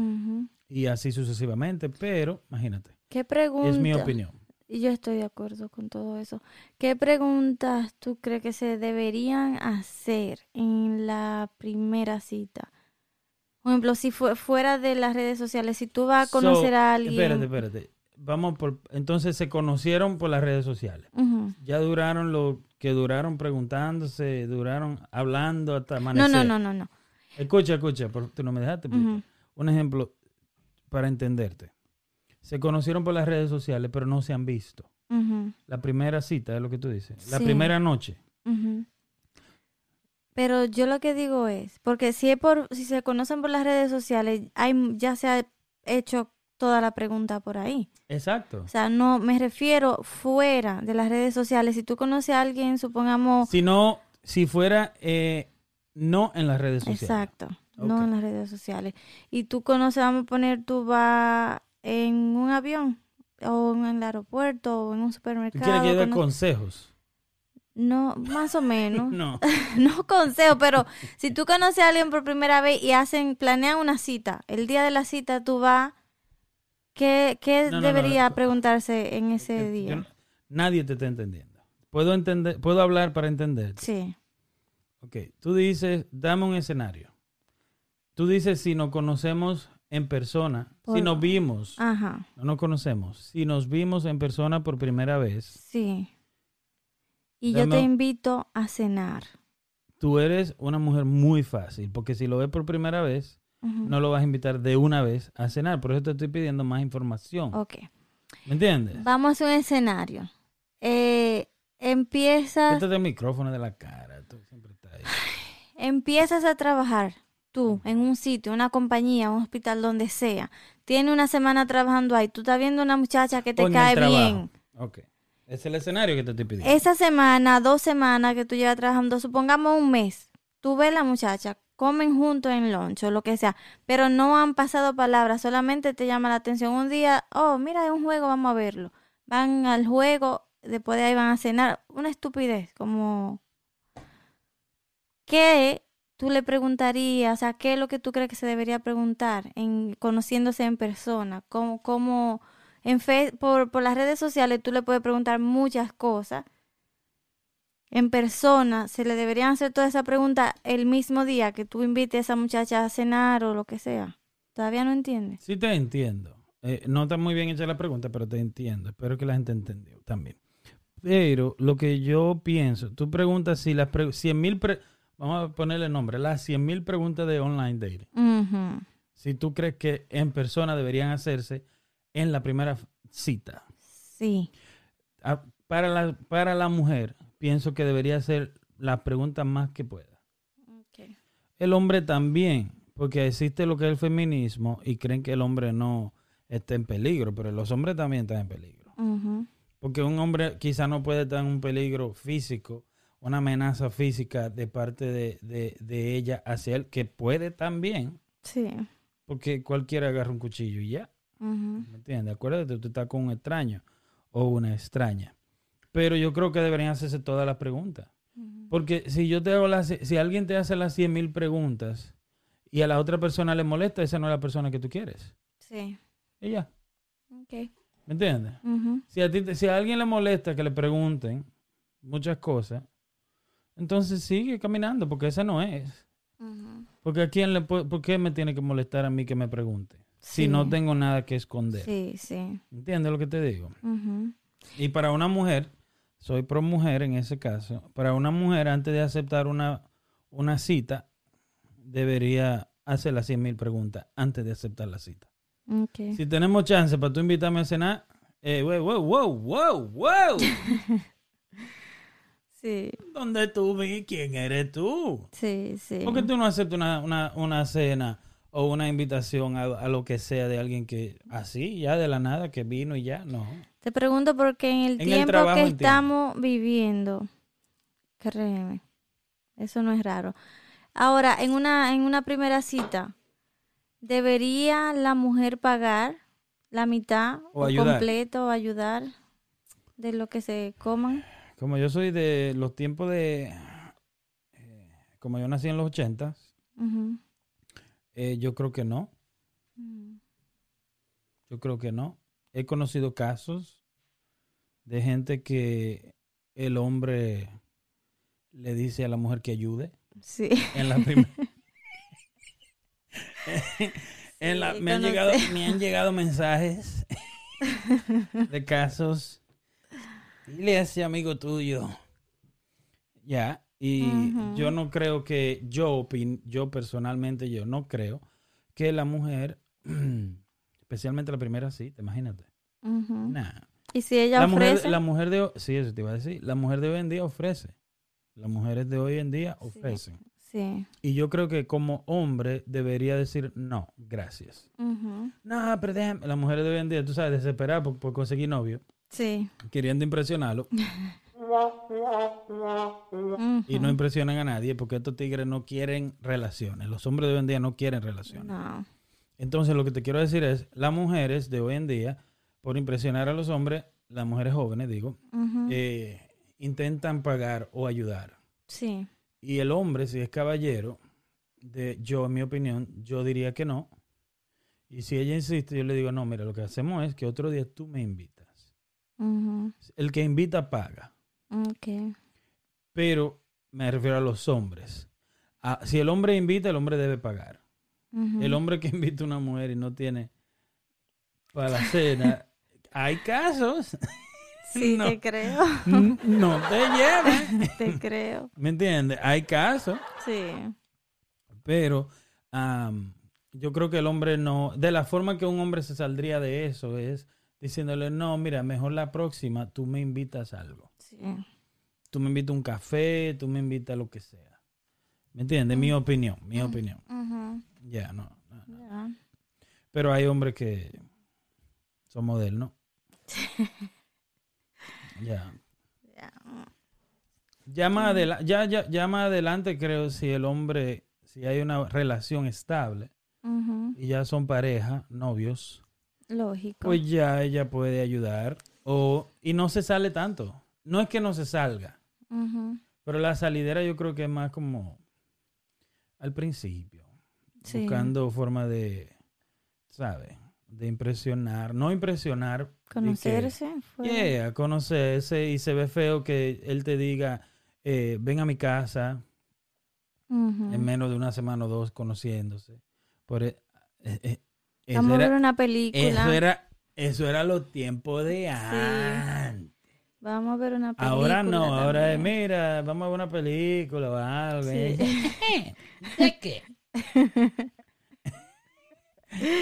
Y así sucesivamente, pero imagínate, ¿Qué pregunta? es mi opinión. Y yo estoy de acuerdo con todo eso. ¿Qué preguntas tú crees que se deberían hacer en la primera cita? Por ejemplo, si fue fuera de las redes sociales, si tú vas a conocer So, a alguien. Espérate, espérate. Vamos por, entonces se conocieron por las redes sociales. Ya duraron lo que duraron preguntándose, duraron hablando hasta No, amanecer. no, no, no, no. Escucha, escucha, por- tú no me dejaste. Un ejemplo para entenderte. Se conocieron por las redes sociales, pero no se han visto. La primera cita es lo que tú dices. La Sí. primera noche. Pero yo lo que digo es, porque si es por, si se conocen por las redes sociales, hay, ya se ha hecho toda la pregunta por ahí. Exacto. O sea, no me refiero fuera de las redes sociales. Si tú conoces a alguien, supongamos, Si no, si fuera eh, no en las redes sociales. exacto, no en las redes sociales. Y tú conoces, vamos a poner, tú vas en un avión o en el aeropuerto o en un ¿Tú supermercado. quieres que yo dé cono- consejos? No, más o menos. No. no consejo, pero si tú conoces a alguien por primera vez y hacen, planean una cita, el día de la cita tú vas, ¿qué, qué No, no, no, debería no. preguntarse en ese Eh, yo día? nadie te está entendiendo. Puedo entender, puedo hablar para entender. Sí, Ok, tú dices, dame un escenario. Tú dices si nos conocemos en persona, si nos vimos, ajá, no nos conocemos, si nos vimos en persona por primera vez, sí. Y yo te invito a cenar. tú eres una mujer muy fácil, porque si lo ves por primera vez, no lo vas a invitar de una vez a cenar. Por eso te estoy pidiendo más información. Ok. ¿Me entiendes? Vamos a un escenario. Eh, empiezas, Quítate el micrófono de la cara. Tú siempre estás ahí. empiezas a trabajar tú en un sitio, una compañía, un hospital, donde sea. Tienes una semana trabajando ahí. Tú estás viendo una muchacha que te cae bien. Es el escenario que te estoy pidiendo. Esa semana, dos semanas que tú llevas trabajando, supongamos un mes, tú ves la muchacha, comen juntos en lunch o lo que sea, pero no han pasado palabras, solamente te llama la atención un día, oh, mira, hay un juego, vamos a verlo. Van al juego, después de ahí van a cenar. Una estupidez, como... ¿Qué tú le preguntarías? O sea, ¿qué es lo que tú crees que se debería preguntar en conociéndose en persona? ¿Cómo, cómo en fe, por, por las redes sociales tú le puedes preguntar muchas cosas? En persona se le deberían hacer toda esa pregunta el mismo día que tú invites a esa muchacha a cenar o lo que sea. ¿Todavía no entiendes? Sí te entiendo. Eh, no está muy bien hecha la pregunta, pero te entiendo. Espero que la gente entendió también. Pero lo que yo pienso, tú preguntas si las 100 mil, vamos a ponerle nombre, las 100 mil preguntas de online dating. Si tú crees que en persona deberían hacerse en la primera cita. Sí. Ah, Para la, para la mujer, pienso que debería hacer las preguntas más que pueda. El hombre también, porque existe lo que es el feminismo y creen que el hombre no está en peligro, pero los hombres también están en peligro. Ujú. Porque un hombre quizá no puede estar en un peligro físico, una amenaza física de parte de, de- de ella hacia él, que puede también, Sí. porque cualquiera agarra un cuchillo y ya. ¿Me entiendes? Acuérdate, tú estás con un extraño o una extraña. Pero yo creo que deberían hacerse todas las preguntas. Porque si yo te hago las, si alguien te hace las 100 mil preguntas y a la otra persona le molesta, esa no es la persona que tú quieres. Sí. Y ya. Ok. ¿Me entiendes? Si a, ti, si a alguien le molesta que le pregunten muchas cosas, entonces sigue caminando, porque esa no es. Porque a quién le ¿por qué me tiene que molestar a mí que me pregunte? Si no tengo nada que esconder. Sí, sí. ¿Entiendes lo que te digo? Y para una mujer, soy pro mujer en ese caso, para una mujer antes de aceptar una, una cita, debería hacer las 100 mil preguntas antes de aceptar la cita. Ok. Si tenemos chance para tú invitarme a cenar, eh, wow, wow, wow, wow, wow. Sí, ¿Dónde tú vi? ¿Quién eres tú? sí, sí. ¿Por qué tú no aceptas una, una, una cena o una invitación a, a lo que sea de alguien que así, ya de la nada, que vino y ya? No. Te pregunto porque en el En el tiempo trabajo que estamos viviendo, créeme, eso no es raro. Ahora, en una, en una primera cita, ¿debería la mujer pagar la mitad O o, ayudar. completo o ayudar de lo que se coman? Como yo soy de los tiempos de... eh, como yo nací en los 80, Ujú. eh, yo creo que no. Mm. Yo creo que no. He conocido casos de gente que el hombre le dice a la mujer que ayude Sí. en la primera. En la- Sí, me, han llegado, me han llegado mensajes de casos. Dile a ese amigo tuyo. Ya. Y yo no creo que, yo, opin- yo personalmente, yo no creo que la mujer, especialmente la primera cita, imagínate. Nah. Y si ella La mujer, ofrece, la mujer de, sí, eso te iba a decir. La mujer de hoy en día ofrece. Las mujeres de hoy en día ofrecen. sí. Y yo creo que como hombre debería decir no, gracias. Ujú. No, pero déjame. Las mujeres de hoy en día, tú sabes, desesperadas por, por conseguir novio, Sí. queriendo impresionarlo y no impresionan a nadie porque estos tigres no quieren relaciones. Los hombres de hoy en día no quieren relaciones. No. Entonces, lo que te quiero decir es, las mujeres de hoy en día, por impresionar a los hombres, las mujeres jóvenes, digo, eh, intentan pagar o ayudar. Sí. Y el hombre, si es caballero, de, yo, en mi opinión, yo diría que no. Y si ella insiste, yo le digo, no, mira, lo que hacemos es que otro día tú me El que invita paga. Ok. Pero me refiero a los hombres. Si el hombre invita, el hombre debe pagar. El hombre que invita a una mujer y no tiene para la cena, hay casos. Sí, no. te creo. No te lleves. te creo. ¿Me entiendes? Hay casos. Sí. Pero yo creo que el hombre no, de la forma que un hombre se saldría de eso es diciéndole, no, mira, mejor la próxima, tú me invitas a algo. Sí. Tú me invitas a un café, tú me invitas a lo que sea. ¿Me entiendes? Mi opinión, mi opinión. Ya, no, no, no. ya. Pero hay hombres que son modernos. ya. Ya. Ya más, adela- ya, ya, ya más adelante creo si el hombre, si hay una relación estable y ya son pareja, novios, Lógico. pues ya ella puede ayudar o y no se sale tanto. No es que no se salga, pero la salidera yo creo que es más como al principio, Sí. buscando forma de, ¿sabes? De impresionar, no impresionar, que- Conocerse. fuera. Yeah, conocerse y se ve feo que él te diga, eh, ven a mi casa en menos de una semana o dos conociéndose. Por, eh, eh, Vamos a ver una película. eso era eso era los tiempos de antes. Vamos a ver una película. Ahora no, ahora es, mira, vamos a ver una película o algo. Sí. ¿eh? ¿De qué?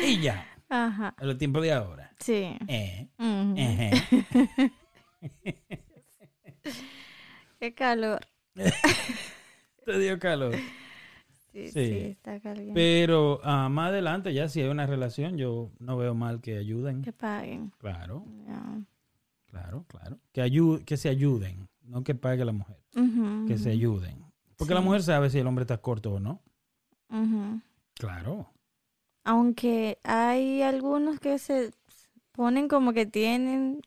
y ya, Ajá. a los tiempos de ahora. Sí. Eh. Qué calor. Te dio calor. Sí, sí, Sí. está caliente. Pero ah, más adelante, ya si hay una relación, yo no veo mal que ayuden. Que paguen. Claro, claro, claro. Que, ayu- que se ayuden, no que pague la mujer, que se ayuden. Porque Sí. la mujer sabe si el hombre está corto o no. Claro. Aunque hay algunos que se ponen como que tienen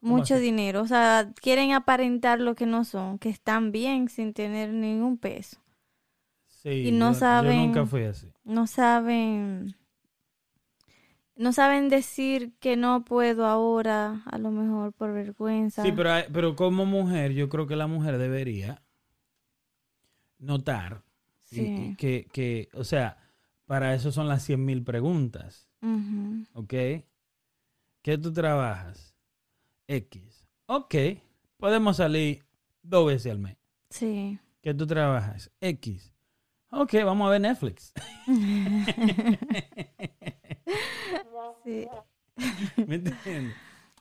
¿Cómo mucho dinero. O sea, quieren aparentar lo que no son, que están bien sin tener ningún peso. Sí, Y no yo- yo, saben- nunca fui así. No saben, no saben decir que no puedo ahora, a lo mejor por vergüenza. Sí, pero, pero como mujer, yo creo que la mujer debería notar y- Sí. y que, que, o sea, para eso son las 100 mil preguntas. Ujú. ¿ok? ¿Qué tú trabajas? X. Ok, podemos salir dos veces al mes. Sí. ¿Qué tú trabajas? X. Ok, vamos a ver Netflix. Sí. ¿Me entiendes?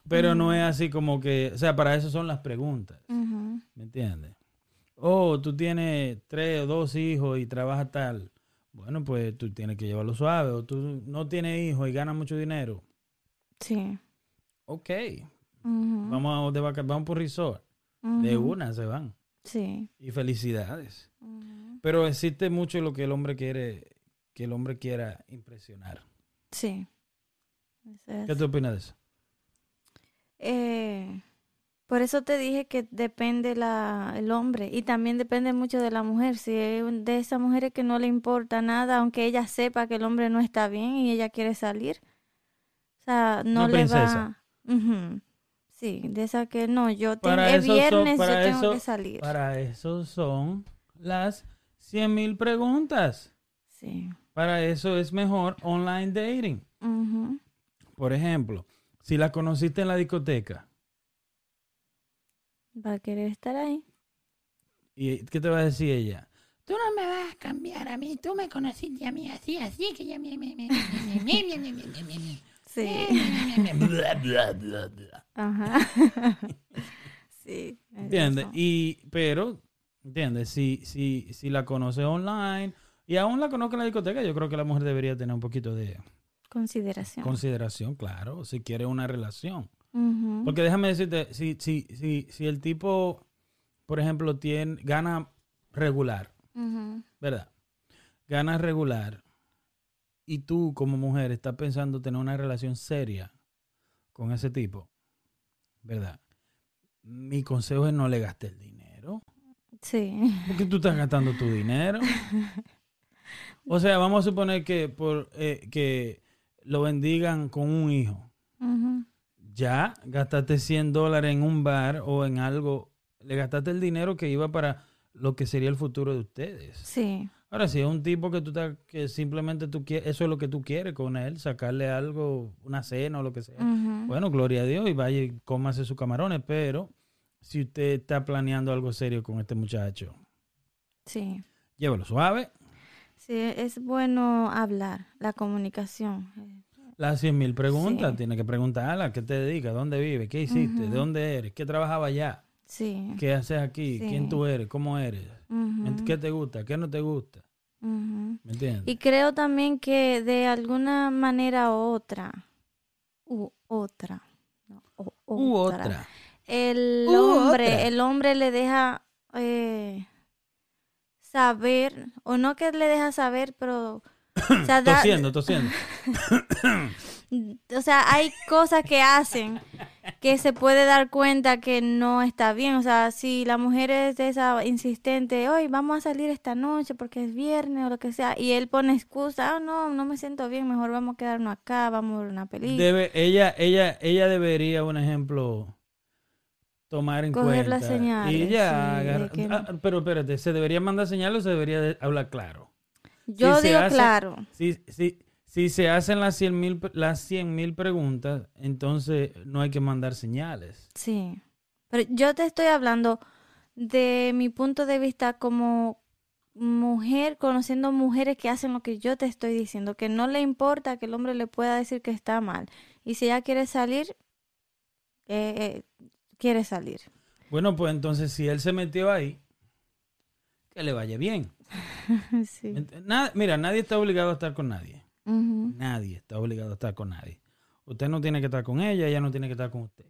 Pero no es así como que, o sea, para eso son las preguntas. ¿Me entiendes? Oh, tú tienes tres o dos hijos y trabajas tal. Bueno, pues tú tienes que llevarlo suave. O tú no tienes hijos y ganas mucho dinero. Sí. Ok, vamos, de vaca- vamos por resort. De una se van. Sí. Y felicidades. Pero existe mucho lo que el hombre quiere, que el hombre quiera impresionar. Sí. Es. ¿Qué tú opinas de eso? Eh, por eso te dije que depende la, el hombre y también depende mucho de la mujer. Si es de esas mujeres que no le importa nada, aunque ella sepa que el hombre no está bien y ella quiere salir. O sea, no Una le princesa. va. Ujú. Sí, de esa que no, yo tengo, es son- viernes, para yo tengo eso- que salir. Para eso son las 100 mil preguntas. Sí. Para eso es mejor online dating. Uh. Por ejemplo, si la conociste en la discoteca. Va a querer estar ahí. ¿Y qué te va a decir ella? Tú no me vas a cambiar a mí, tú me conociste a mí así, así que ya me... sí. Ajá. sí. ¿Entiendes? Y, pero ¿entiendes? Si, si, si la conoces online y aún la conozco en la discoteca, yo creo que la mujer debería tener un poquito de Consideración. consideración, claro, si quiere una relación. Porque déjame decirte, si, si, si, si el tipo, por ejemplo, tiene, gana regular. ¿verdad? Gana regular y tú como mujer estás pensando tener una relación seria con ese tipo, ¿verdad? Mi consejo es no le gastes el dinero. Sí. porque tú estás gastando tu dinero? O sea, vamos a suponer que por eh, que lo bendigan con un hijo. Ya gastaste 100 dólares en un bar o en algo. Le gastaste el dinero que iba para lo que sería el futuro de ustedes. Sí. Ahora, si es un tipo que tú estás, que simplemente tú quieres, eso es lo que tú quieres con él, sacarle algo, una cena o lo que sea. Bueno, gloria a Dios y vaya y cómase sus camarones, pero si usted está planeando algo serio con este muchacho, Sí. llévalo suave. Sí, es bueno hablar, la comunicación. Las 100 mil preguntas, Sí. tiene que preguntarla, ¿a qué te dedicas? ¿Dónde vives? ¿Qué hiciste? ¿De dónde eres? ¿Qué trabajaba allá? Sí. ¿Qué haces aquí? Sí. ¿Quién tú eres? ¿Cómo eres? ¿Qué te gusta? ¿Qué no te gusta? ¿Me entiendes? Y creo también que de alguna manera u otra, u otra, no, o- U otra. El hombre, otra. el hombre le deja eh, saber, o no que le deja saber, pero o sea, da- Tosiendo, tosiendo. o sea, hay cosas que hacen que se puede dar cuenta que no está bien. O sea, si la mujer es de esa insistente, hoy vamos a salir esta noche porque es viernes o lo que sea, y él pone excusa, ah, no, no me siento bien, mejor vamos a quedarnos acá, vamos a ver una película. Debe, ella, ella, ella debería, un ejemplo, tomar en Coger las cuenta. señales, Y ya, sí, ah, pero espérate, ¿se debería mandar señales o se debería de- hablar claro? Yo si digo hace- claro. Si, si, si se hacen las 100 mil las 100 mil preguntas, entonces no hay que mandar señales. Sí, pero yo te estoy hablando de mi punto de vista como mujer, conociendo mujeres que hacen lo que yo te estoy diciendo, que no le importa que el hombre le pueda decir que está mal. Y si ella quiere salir, eh, eh, quiere salir. Bueno, pues entonces si él se metió ahí, que le vaya bien. sí. Mira, nadie está obligado a estar con nadie. Nadie está obligado a estar con nadie. Usted no tiene que estar con ella, ella no tiene que estar con usted.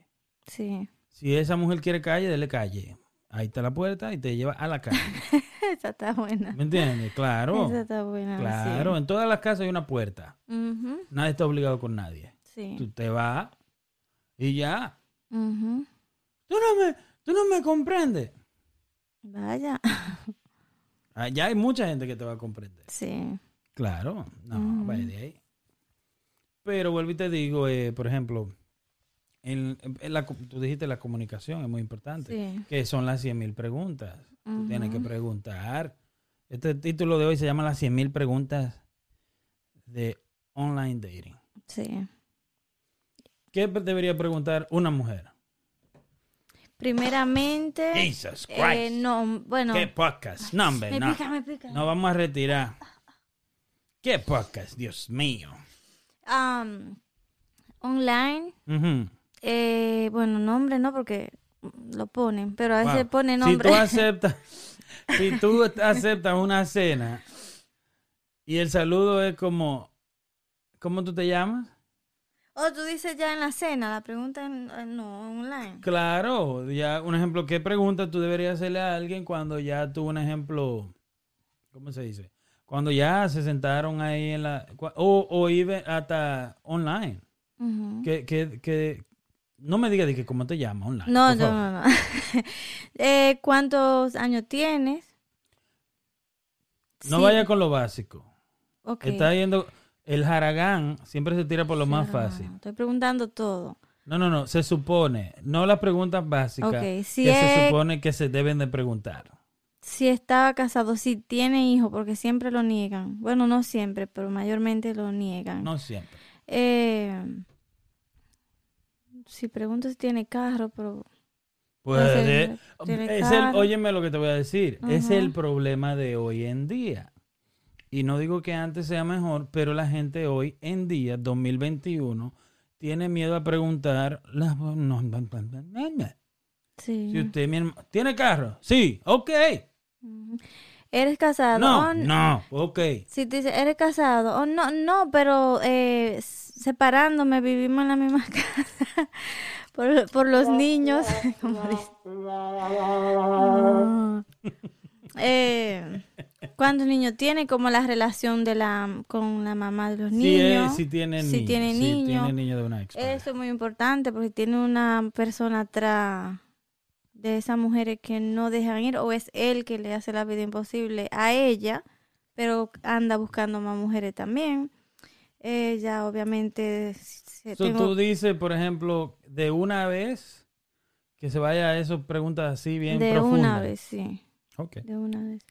sí. Si esa mujer quiere calle, dele calle. Ahí está la puerta y te lleva a la calle. Esa está buena. ¿Me entiendes? Claro. Esa está buena. sí. Claro. En todas las casas hay una puerta. Nadie está obligado con nadie. sí. Tú te vas y ya. Ujú. Tú no me, tú no me comprendes. Vaya. Allá hay mucha gente que te va a comprender. Sí. Claro. No, vaya de ahí. Pero vuelvo y te digo, eh, por ejemplo, en, en la, tú dijiste la comunicación es muy importante. Sí. Que son las 100 mil preguntas. Tú tienes que preguntar. Este título de hoy se llama las 100 mil preguntas de online dating. Sí. ¿Qué debería preguntar una mujer? Primeramente, Jesus Christ. eh, no, bueno, ¿Qué podcast? No, hombre, me no. pica, me pica. Nos vamos a retirar. ¿Qué podcast? Dios mío. Am, online, eh, bueno, nombre no, porque lo ponen, pero a veces Wow. pone Si nombre. tú aceptas, si tú aceptas una cena y el saludo es como, ¿cómo tú te llamas? Oh, tú dices ya en la cena, la pregunta en- eh, no, online. Claro, ya un ejemplo, ¿qué pregunta tú deberías hacerle a alguien cuando ya tuvo un ejemplo, ¿cómo se dice? Cuando ya se sentaron ahí en la, o, o even hasta online. Que, que, que, no me digas de que cómo te llamas online. No, no, no, no. Eh, ¿Cuántos años tienes? No Sí, vaya con lo básico. Está yendo, el haragán siempre se tira por lo más fácil. no, Estoy preguntando todo. No, no, no, se supone, no las preguntas básicas Ok, si que se es- supone que se deben de preguntar. Si estaba casado, si tiene hijo, porque siempre lo niegan. Bueno, no siempre, pero mayormente lo niegan. No siempre. Eh, si pregunto si tiene carro, pero Pues, eh, es el, carro. óyeme lo que te voy a decir, es Ajá. el problema de hoy en día. Y no digo que antes sea mejor, pero la gente hoy en día, 2021, tiene miedo a preguntar las... no, no, no, no, no, no. sí. Si usted mi herma- tiene carro, sí, ok. ¿Eres casado? No, Oh, no, ok. Si te dice, ¿eres casado? Oh, no, no, pero eh, separándome, vivimos en la misma casa. por, por los niños. como dice. Eh, ¿Cuántos niños tiene? Como la relación de la con la mamá de los Si, niños. es- si tiene Si niño, tiene si niño. tiene niño de una ex. Eso es muy importante porque tiene una persona atrás de esas mujeres que no dejan ir o es él que le hace la vida imposible a ella, pero anda buscando más mujeres también. Ella obviamente se- So, tengo- tú dices, por ejemplo, de una vez que se vaya a eso, preguntas así bien de profundas. una vez, sí, Ok. de una vez.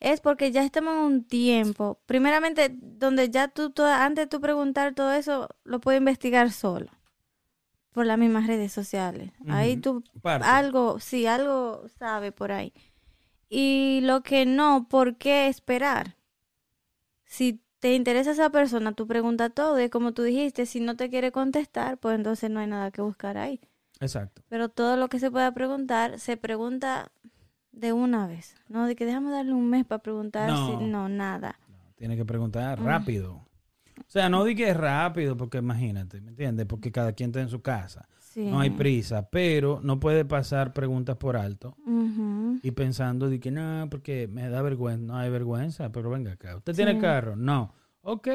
Es porque ya estamos en un tiempo, primeramente, donde ya tú, toda- antes de tú preguntar todo eso, lo puedes investigar solo, por las mismas redes sociales. Ahí tú Parte. algo, sí, algo sabe por ahí. Y lo que no, ¿por qué esperar? si te interesa esa persona, tú pregunta todo y como tú dijiste, si no te quiere contestar, pues entonces no hay nada que buscar ahí. Exacto. Pero todo lo que se pueda preguntar, se pregunta de una vez. No, de que déjame darle un mes para preguntar. No. si- no nada. Tiene que preguntar rápido. O sea, no di que es rápido, porque imagínate, ¿me entiendes? Porque cada quien está en su casa. Sí. No hay prisa, pero no puede pasar preguntas por alto y pensando de que no, porque me da vergüenza. No hay vergüenza, pero venga acá. ¿Usted tiene carro? No. Ok.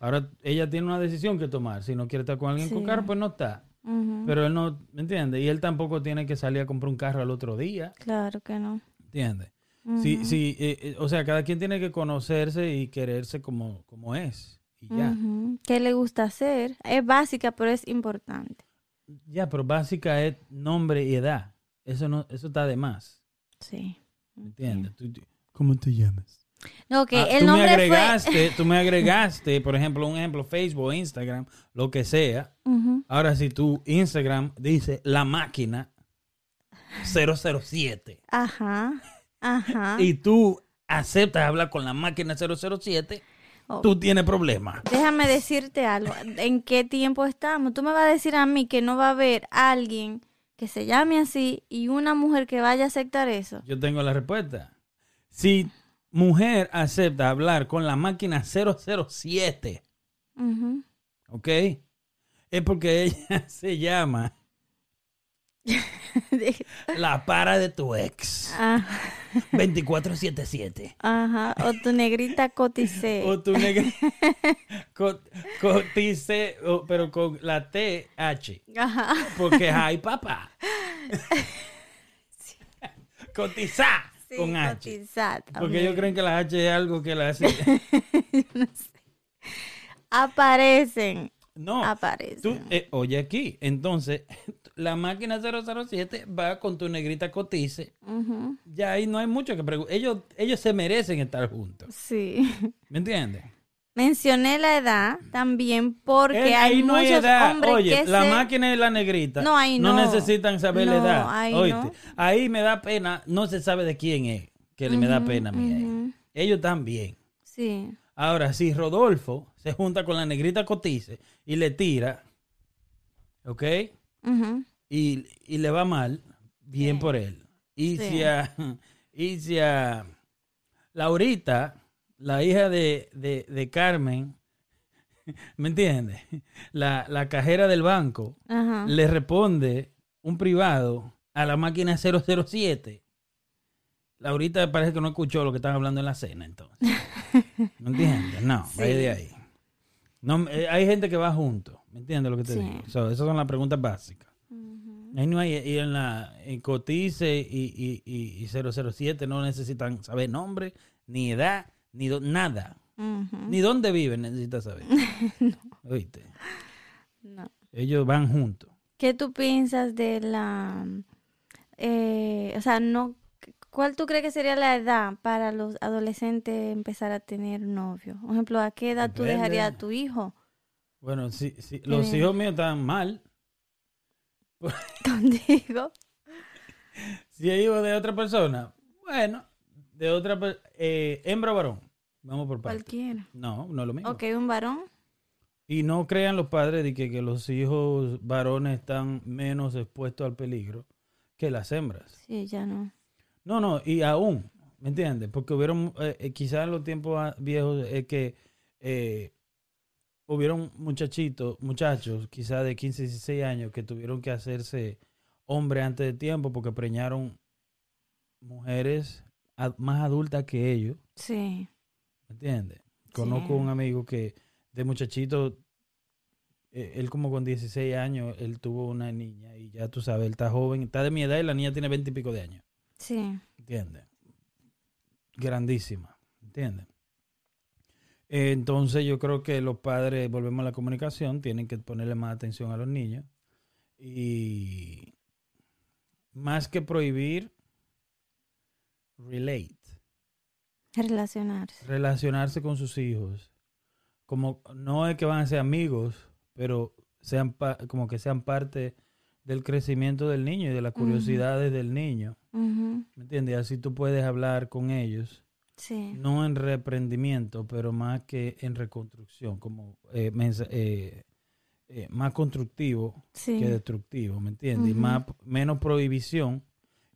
Ahora ella tiene una decisión que tomar. Si no quiere estar con alguien con carro, pues no está. Pero él no, ¿me entiendes? Y él tampoco tiene que salir a comprar un carro al otro día, Claro que no. ¿entiendes? Sí, sí, eh, eh, o sea, cada quien tiene que conocerse y quererse como, como es. Y ya. Ujú. ¿Qué le gusta hacer? Es básica, pero es importante. Ya, pero básica es nombre y edad. Eso no, eso está de más. Sí. ¿Me entiendes? Tú- ¿Cómo te llamas? No, que Ah, el tú me agregaste, tú me agregaste, por ejemplo, un ejemplo, Facebook, Instagram, lo que sea. Ahora, si tu Instagram dice la máquina 007 Ajá. Ajá. y tú aceptas hablar con la máquina 007, Oh. tú tienes problemas. Déjame decirte algo. ¿En qué tiempo estamos? Tú me vas a decir a mí que no va a haber alguien que se llame así y una mujer que vaya a aceptar eso. Yo tengo la respuesta. Si mujer acepta hablar con la máquina 007, Ujú. ¿ok? Es porque ella se llama la para de tu ex. Ah, 2477. Ajá. O tu negrita coticé. O tu negra. co- cotice, pero con la TH. Ajá. Porque hay papá. Cotizar Sí, con H. Porque ellos creen que la H es algo que la hace. Aparecen. No. Aparecen. Tú, eh, oye aquí, entonces la máquina 007 va con tu negrita cotice. Ujú. Ya ahí no hay mucho que preguntar. Ellos, ellos se merecen estar juntos. Sí. ¿Me entiendes? Mencioné la edad también porque Eh, hay no hay muchos edad. hombres Oye, que la se- máquina y la negrita No, ahí no. necesitan saber la No, edad. ahí Oíste, no. ahí me da pena, no se sabe de quién es, que me da pena a mí. ujú. Ellos también. Sí. Ahora, si Rodolfo se junta con la negrita cotice y le tira, ¿ok? Y, y le va mal, bien Sí. por él. Y Sí. si a, y si a Laurita, la hija de, de, de Carmen, ¿me entiendes? La, la cajera del banco Ajá. le responde un privado a la máquina 007. Laurita parece que no escuchó lo que están hablando en la cena, entonces. ¿Me entiendes? No, Sí. vaya de ahí. No, eh, hay gente que va junto, ¿me entiendes lo que te Sí. digo? So, esas son las preguntas básicas. Ujú. Ahí no hay, y en la en Cotice y, y, y, y 007 no necesitan saber nombre, ni edad, ni do- nada. Ni dónde viven necesitan saber. ¿Oíste? No. Ellos van juntos. ¿Qué tú piensas de la... eh, o sea, no... ¿Cuál tú crees que sería la edad para los adolescentes empezar a tener novio? Por ejemplo, ¿a qué edad tú dejarías a tu hijo Bueno, sí, sí, los hijos míos están mal. contigo? Si es hijo de otra persona, bueno, de otra eh, hembra o varón. Vamos por partes. Cualquiera. No, no es lo mismo. Ok, un varón. Y no crean los padres de que, que los hijos varones están menos expuestos al peligro que las hembras. Sí, ya no. No, no, y aún, ¿me entiendes? Porque hubieron, eh, eh, quizás en los tiempos viejos, es que eh, hubieron muchachitos, muchachos, quizás de 15, 16 años, que tuvieron que hacerse hombre antes de tiempo porque preñaron mujeres más adultas que ellos, Sí. ¿Me entiendes? Conozco Sí. un amigo que de muchachito, eh, él como con 16 años, él tuvo una niña y ya tú sabes, él está joven, está de mi edad y la niña tiene 20 y pico de años. Sí. ¿Entiendes? Grandísima, ¿entiendes? Entonces yo creo que los padres, volvemos a la comunicación, tienen que ponerle más atención a los niños y más que prohibir, relate, Relacionarse. relacionarse con sus hijos. Como no es que van a ser amigos, pero sean como que sean parte del crecimiento del niño y de las curiosidades del niño. ¿Me entiendes? Así tú puedes hablar con ellos Sí. no en reprendimiento, pero más que en reconstrucción, como eh, eh, eh, más constructivo Sí. que destructivo, ¿me entiendes? Y Ujú. más, menos prohibición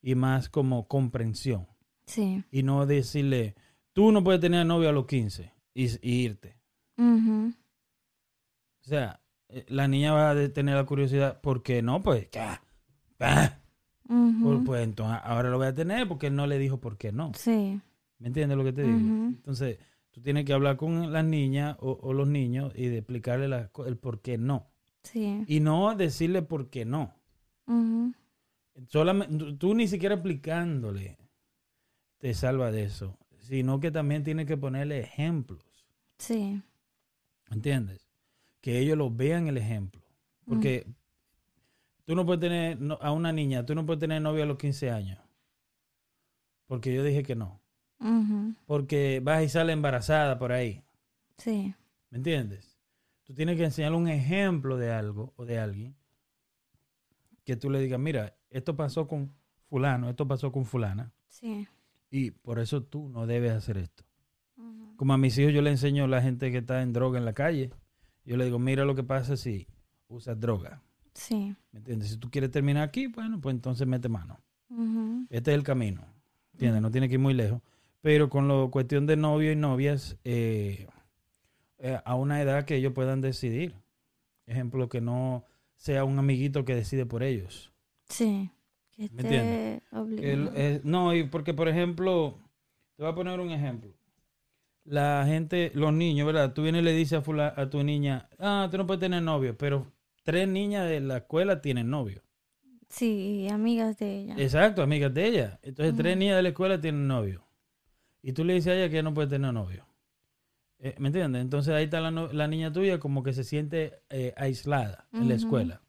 y más como comprensión. Sí. Y no decirle, tú no puedes tener novio a los 15 y, y irte. O sea, eh, la niña va a tener la curiosidad, ¿por qué no? Pues, ah, ah, Ujú. pues, pues, entonces ahora lo voy a tener porque él no le dijo por qué no. Sí. ¿Me entiendes lo que te digo? Entonces, tú tienes que hablar con las niñas o, o los niños y de explicarle la el por qué no. Sí. Y no decirle por qué no. Solamente, tú ni siquiera explicándole te salva de eso, sino que también tienes que ponerle ejemplos. Sí. ¿Entiendes? Que ellos lo vean el ejemplo. Porque tú no puedes tener no- a una niña, tú no puedes tener novia a los 15 años. Porque yo dije que no. Porque vas y sale embarazada por ahí. Sí. ¿Me entiendes? Tú tienes que enseñarle un ejemplo de algo o de alguien que tú le digas, mira, esto pasó con fulano, esto pasó con fulana, Sí. Y por eso tú no debes hacer esto. Como a mis hijos yo le enseño a la gente que está en droga en la calle, yo le digo, mira lo que pasa si usas droga. Sí. ¿Me entiendes? Si tú quieres terminar aquí, bueno, pues entonces mete mano. Este es el camino. ¿Entiendes? No tiene que ir muy lejos. Pero con la cuestión de novio y novias, eh, eh, a una edad que ellos puedan decidir. Ejemplo, que no sea un amiguito que decide por ellos. Sí. Que ¿Me El- obligado. eh, no, y porque, por ejemplo, te voy a poner un ejemplo. La gente, los niños, ¿verdad? Tú vienes y le dices a, fula- a tu niña, ah, tú no puedes tener novio, pero tres niñas de la escuela tienen novio. Sí, amigas de ella. Exacto, amigas de ella. Entonces, tres niñas de la escuela tienen novio. Y tú le dices a ella que ella no puede tener novio. Eh, ¿Me entiendes? Entonces ahí está la, la niña tuya como que se siente eh, aislada en la escuela.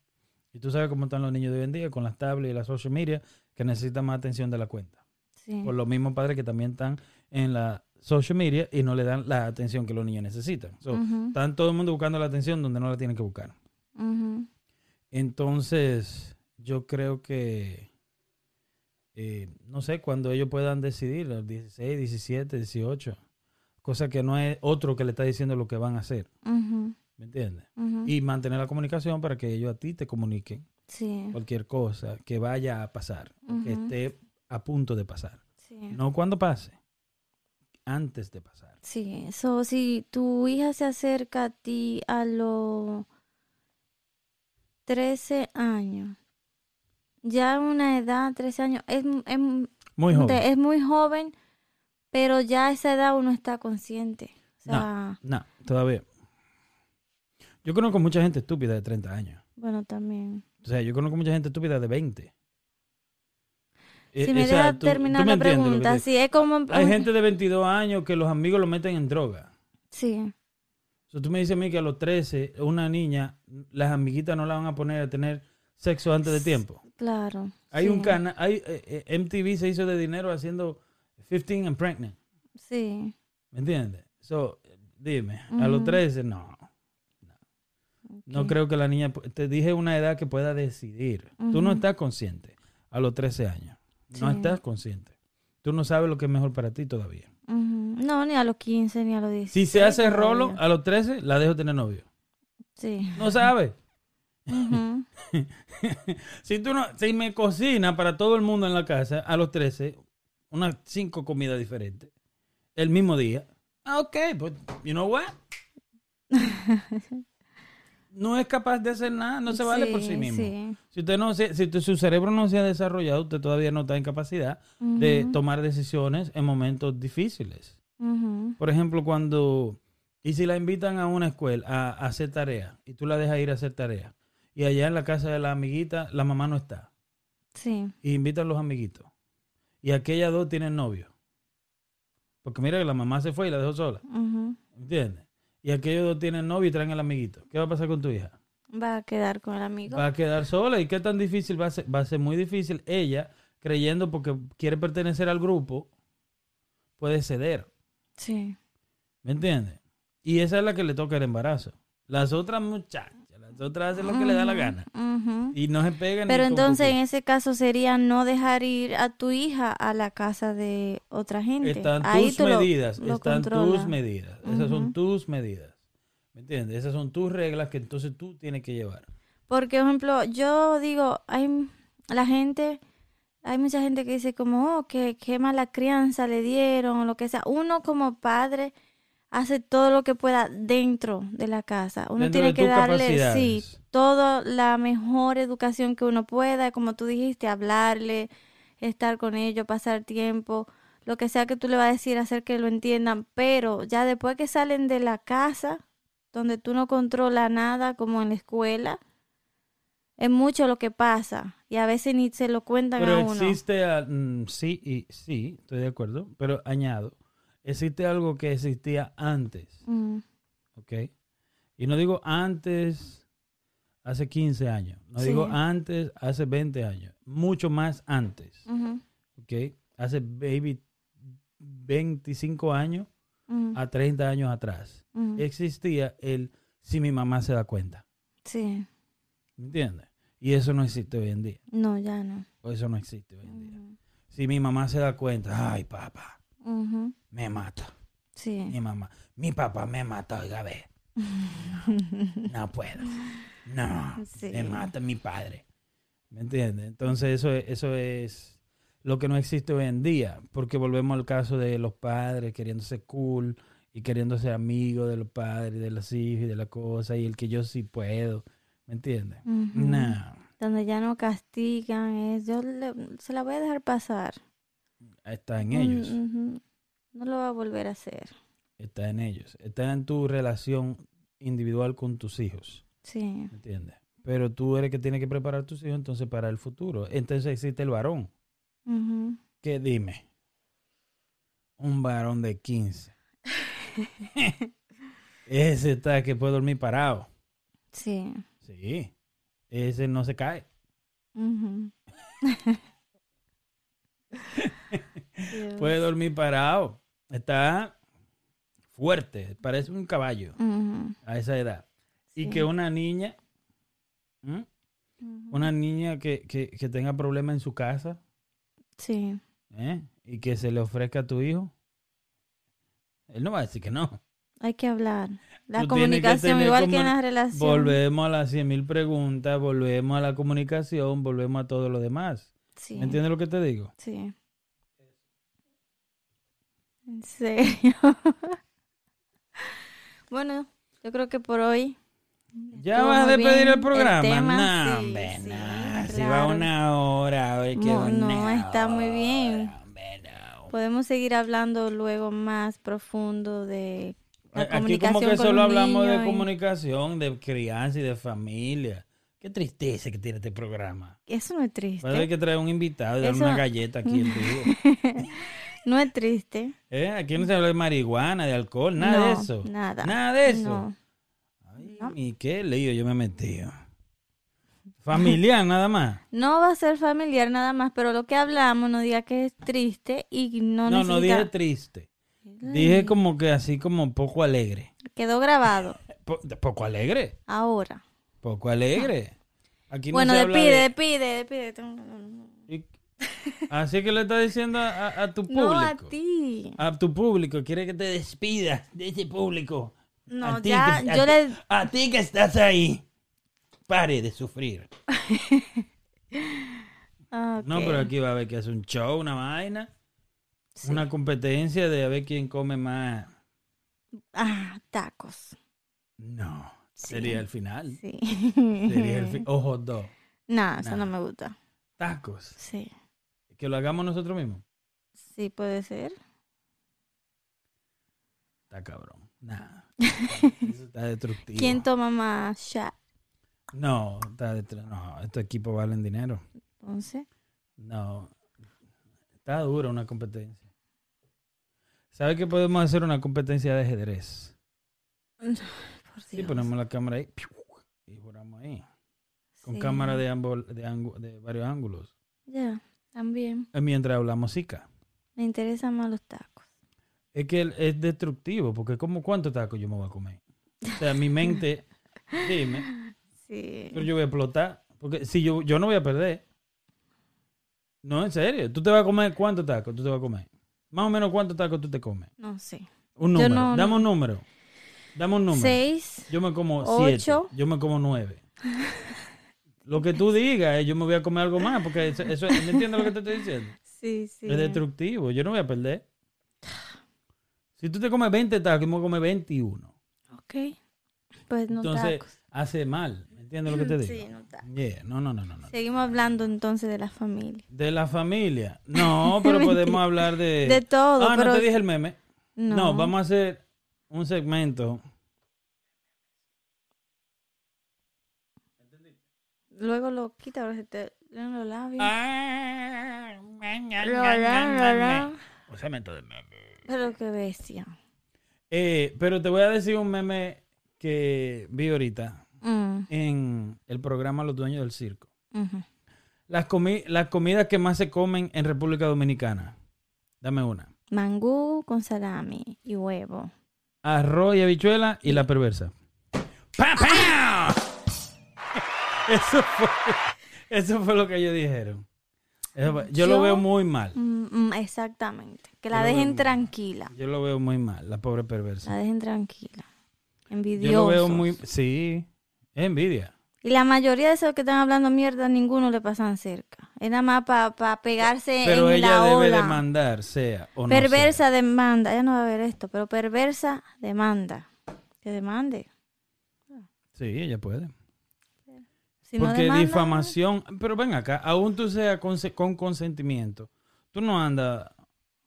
Y tú sabes cómo están los niños de hoy en día con las tablets y las social media que necesitan más atención de la cuenta. Sí. Por los mismos padres que también están en la social media y no le dan la atención que los niños necesitan. So. Están todo el mundo buscando la atención donde no la tienen que buscar. Entonces, yo creo que, eh, no sé, cuando ellos puedan decidir, los 16, 17, 18, cosa que no es otro que le está diciendo lo que van a hacer. ¿Me entiendes? Y mantener la comunicación para que ellos a ti te comuniquen Sí. cualquier cosa que vaya a pasar, que esté a punto de pasar. Sí. No cuando pase, antes de pasar. Sí, so, si tu hija se acerca a ti a los 13 años, ya una edad, 13 años, es, es, Muy joven. es muy joven, pero ya a esa edad uno está consciente. O No. No, todavía. Yo conozco mucha gente estúpida de 30 años. bueno, también. O sea, yo conozco mucha gente estúpida de 20. Eh, Si me o sea, deja tú- tú terminar me la pregunta, sí, es como... Hay gente de 22 años que los amigos lo meten en droga. Sí, O sea, tú me dices a mí que a los 13, una niña, las amiguitas no la van a poner a tener sexo antes de tiempo. claro. Hay sí, un canal, hay eh, eh, MTV se hizo de dinero haciendo 15 and pregnant. Sí, ¿Me entiendes? So, dime, a los Ujú. 13, no. No creo que la niña, te dije una edad que pueda decidir. Tú no estás consciente a los 13 años. No estás consciente. Tú no sabes lo que es mejor para ti todavía. No, ni a los 15, ni a los 16. Si se hace rolo a los 13, la dejo tener novio. Sí. No sabe. Si tú no, si me cocina para todo el mundo en la casa a los 13, unas cinco comidas diferentes, el mismo día. Ah, ok, pues, you know what? No es capaz de hacer nada, no se vale por sí mismo. sí. Si usted no se, si su cerebro no se ha desarrollado, usted todavía no está en capacidad de tomar decisiones en momentos difíciles. Por ejemplo, cuando y si la invitan a una escuela a, a hacer tarea y tú la dejas ir a hacer tarea y allá en la casa de la amiguita la mamá no está Sí. y invitan los amiguitos y aquellas dos tienen novio. Porque mira que la mamá se fue y la dejó sola, Ujú. ¿entiendes? Y aquellos dos tienen novio y traen al amiguito. ¿Qué va a pasar con tu hija? Va a quedar con el amigo. Va a quedar sola. ¿Y qué tan difícil va a ser? Va a ser muy difícil. Ella, creyendo porque quiere pertenecer al grupo, puede ceder. Sí. ¿Me entiendes? Y esa es la que le toca el embarazo. Las otras muchachas, las hacen lo que le da la gana. Y no se pegan. Pero entonces en ese caso sería no dejar ir a tu hija a la casa de otra gente. Están Ahí tus lo- medidas, lo están tus medidas. Esas son tus medidas. ¿Me entiendes? Esas son tus reglas que entonces tú tienes que llevar. Porque, por ejemplo, yo digo, hay la gente, hay mucha gente que dice como, oh, que qué mala crianza le dieron o lo que sea. Uno como padre hace todo lo que pueda dentro de la casa. Uno Dentro tiene que darle, sí, toda la mejor educación que uno pueda, como tú dijiste, hablarle, estar con ellos, pasar tiempo, lo que sea que tú le vas a decir, hacer que lo entiendan, pero ya después que salen de la casa, donde tú no controlas nada, como en la escuela, es mucho lo que pasa y a veces ni se lo cuentan Pero a uno. existe, mm, sí y sí, estoy de acuerdo, pero añado, existe algo que existía antes, Mm, ¿ok? Y no digo antes, hace 15 años, no Sí. digo antes, hace 20 años, mucho más antes, ¿ok? Hace, baby, 25 años ujú, a 30 años atrás, ujú. existía el si mi mamá se da cuenta, Sí, ¿me entiendes? Y eso no existe hoy en día, no, ya no. o eso no existe hoy en día. Si mi mamá se da cuenta, ay papá, me mata. Sí. Mi mamá, mi papá me mata, oiga, ve. No puedo. No, Sí. me mata mi padre. ¿Me entiendes? Entonces eso es, eso es lo que no existe hoy en día, porque volvemos al caso de los padres queriéndose cool y queriendo ser amigos de los padres, de los hijos y de la cosa, y el que yo sí puedo. ¿Me entiendes? No, Donde ya no castigan, es, yo le- se la voy a dejar pasar. Está en ellos. Mm, ujú. No lo va a volver a hacer. Está en ellos. Está en tu relación individual con tus hijos. Sí. ¿Me entiendes? Pero tú eres que tiene que preparar a tus hijos entonces para el futuro. Entonces existe el varón. Ujú. ¿Qué dime? Un varón de 15. Ese está que puede dormir parado. Sí. Sí. Ese no se cae. Dios. Puede dormir parado. Está fuerte. Parece un caballo a esa edad. Y que una niña, una niña que, que, que tenga problemas en su casa, Sí. ¿eh? y que se le ofrezca a tu hijo, él no va a decir que no. Hay que hablar. La Tú tienes que comunicación, igual que en las relaciones. Volvemos a las 100 mil preguntas, volvemos a la comunicación, volvemos a todo lo demás. Sí. ¿Me entiendes lo que te digo? Sí. En serio. bueno, yo creo que por hoy. ¿Ya vas a despedir el programa? tema, no, sí, hombre, sí, no. Si va una hora, oye, que No, no, está muy bien. hora, hombre, no. Podemos seguir hablando luego más profundo de la Aquí como que con solo hablamos de y- comunicación, de crianza y de familia. Qué tristeza que tiene este programa. Eso no es triste. Va a haber que traer un invitado y Eso- una galleta aquí en vivo. No es triste. ¿Eh? Aquí no se habla de marihuana, de alcohol, nada de No, eso. Nada. Nada de eso. No. Ay, No. ¿Y qué lío yo me he metido? Familiar nada más. No va a ser familiar nada más, pero lo que hablamos no diga que es triste y no, No, no, necesita... dije triste. Dije como que así como poco alegre. Quedó grabado Po- poco alegre. ahora. Poco alegre. Aquí no bueno, se habla despide, de- despide, despide. Y- Así que le está diciendo a, a tu público. No a ti. A tu público. Quiere que te despidas de ese público. No, A ya, que- yo le... A ti que estás ahí. Pare de sufrir. No, pero aquí va a haber que hacer un show, una vaina. Sí. Una competencia de a ver quién come más. Ah, tacos. No. Sí. Sería el final. Sí. Sería el fin. O hot dog. No, eso Nah. no me gusta. Tacos. Sí. Que lo hagamos nosotros mismos. Sí, puede ser. Está cabrón. Nada. Eso está destructivo. ¿Quién toma más shot? No, está detru- no, estos equipos valen dinero. Entonces, No. Está dura una competencia. ¿Sabes que podemos hacer una competencia de ajedrez? por Sí, ponemos la cámara ahí y juramos ahí. Con Sí. cámara de ambos, de varios ángulos. Ya, también. Eh, Mientras hablamos música. Me interesan más los tacos. Es que es destructivo, porque como cuántos tacos yo me voy a comer. O sea, mi mente, dime, Sí. Pero yo voy a explotar. Porque si yo, yo no voy a perder. No, en serio. ¿Tú te vas a comer cuántos tacos tú te vas a comer? Más o menos cuántos tacos tú te comes. No sé. Un número. no- Dame un número. Dame un número. Seis. Yo me como siete. Ocho. Yo me como nueve. Lo que tú digas, eh, yo me voy a comer algo más, porque eso, eso- ¿me entiendes lo que te estoy diciendo? Sí, sí. Es destructivo, yo no voy a perder. Si tú te comes 20 tacos, yo me voy a comer 21. Ok. Pues no Entonces, tacos. hace mal, ¿me entiendes lo que te digo? Sí, no tacos. Yeah, no, no, no, no, no. Seguimos hablando entonces de la familia. De la familia. No, pero podemos hablar de... De todo, Ah, pero- no te dije el meme. No, No. vamos a hacer un segmento. Luego lo quita, ahora se te leen los labios. Ah. Un segmento de meme. Pero qué bestia. Eh, pero te voy a decir un meme que vi ahorita Mm, en el programa Los Dueños del Circo. ujú. Las, comi- las comidas que más se comen en República Dominicana. Dame una. Mangú con salami y huevo. Arroz y habichuela y la perversa. ¡Pam, pam! Eso fue, eso fue lo que ellos dijeron. Eso fue- yo, lo Yo- veo muy mal. Mm, mm, exactamente. Que Yo la dejen tranquila. Yo lo veo muy mal, la pobre perversa. La dejen tranquila. Yo Envidiosos. lo veo muy... Sí, es envidia. Y la mayoría de esos que están hablando mierda, ninguno le pasan cerca. Es nada más para pegarse Pero en ella la debe ola. demandar, sea o no perversa demanda. Ella no va a ver esto, pero perversa demanda. Que demande. Sí, ella puede. Porque demanda, difamación... Pero ven acá, aún tú seas con, con consentimiento, tú no andas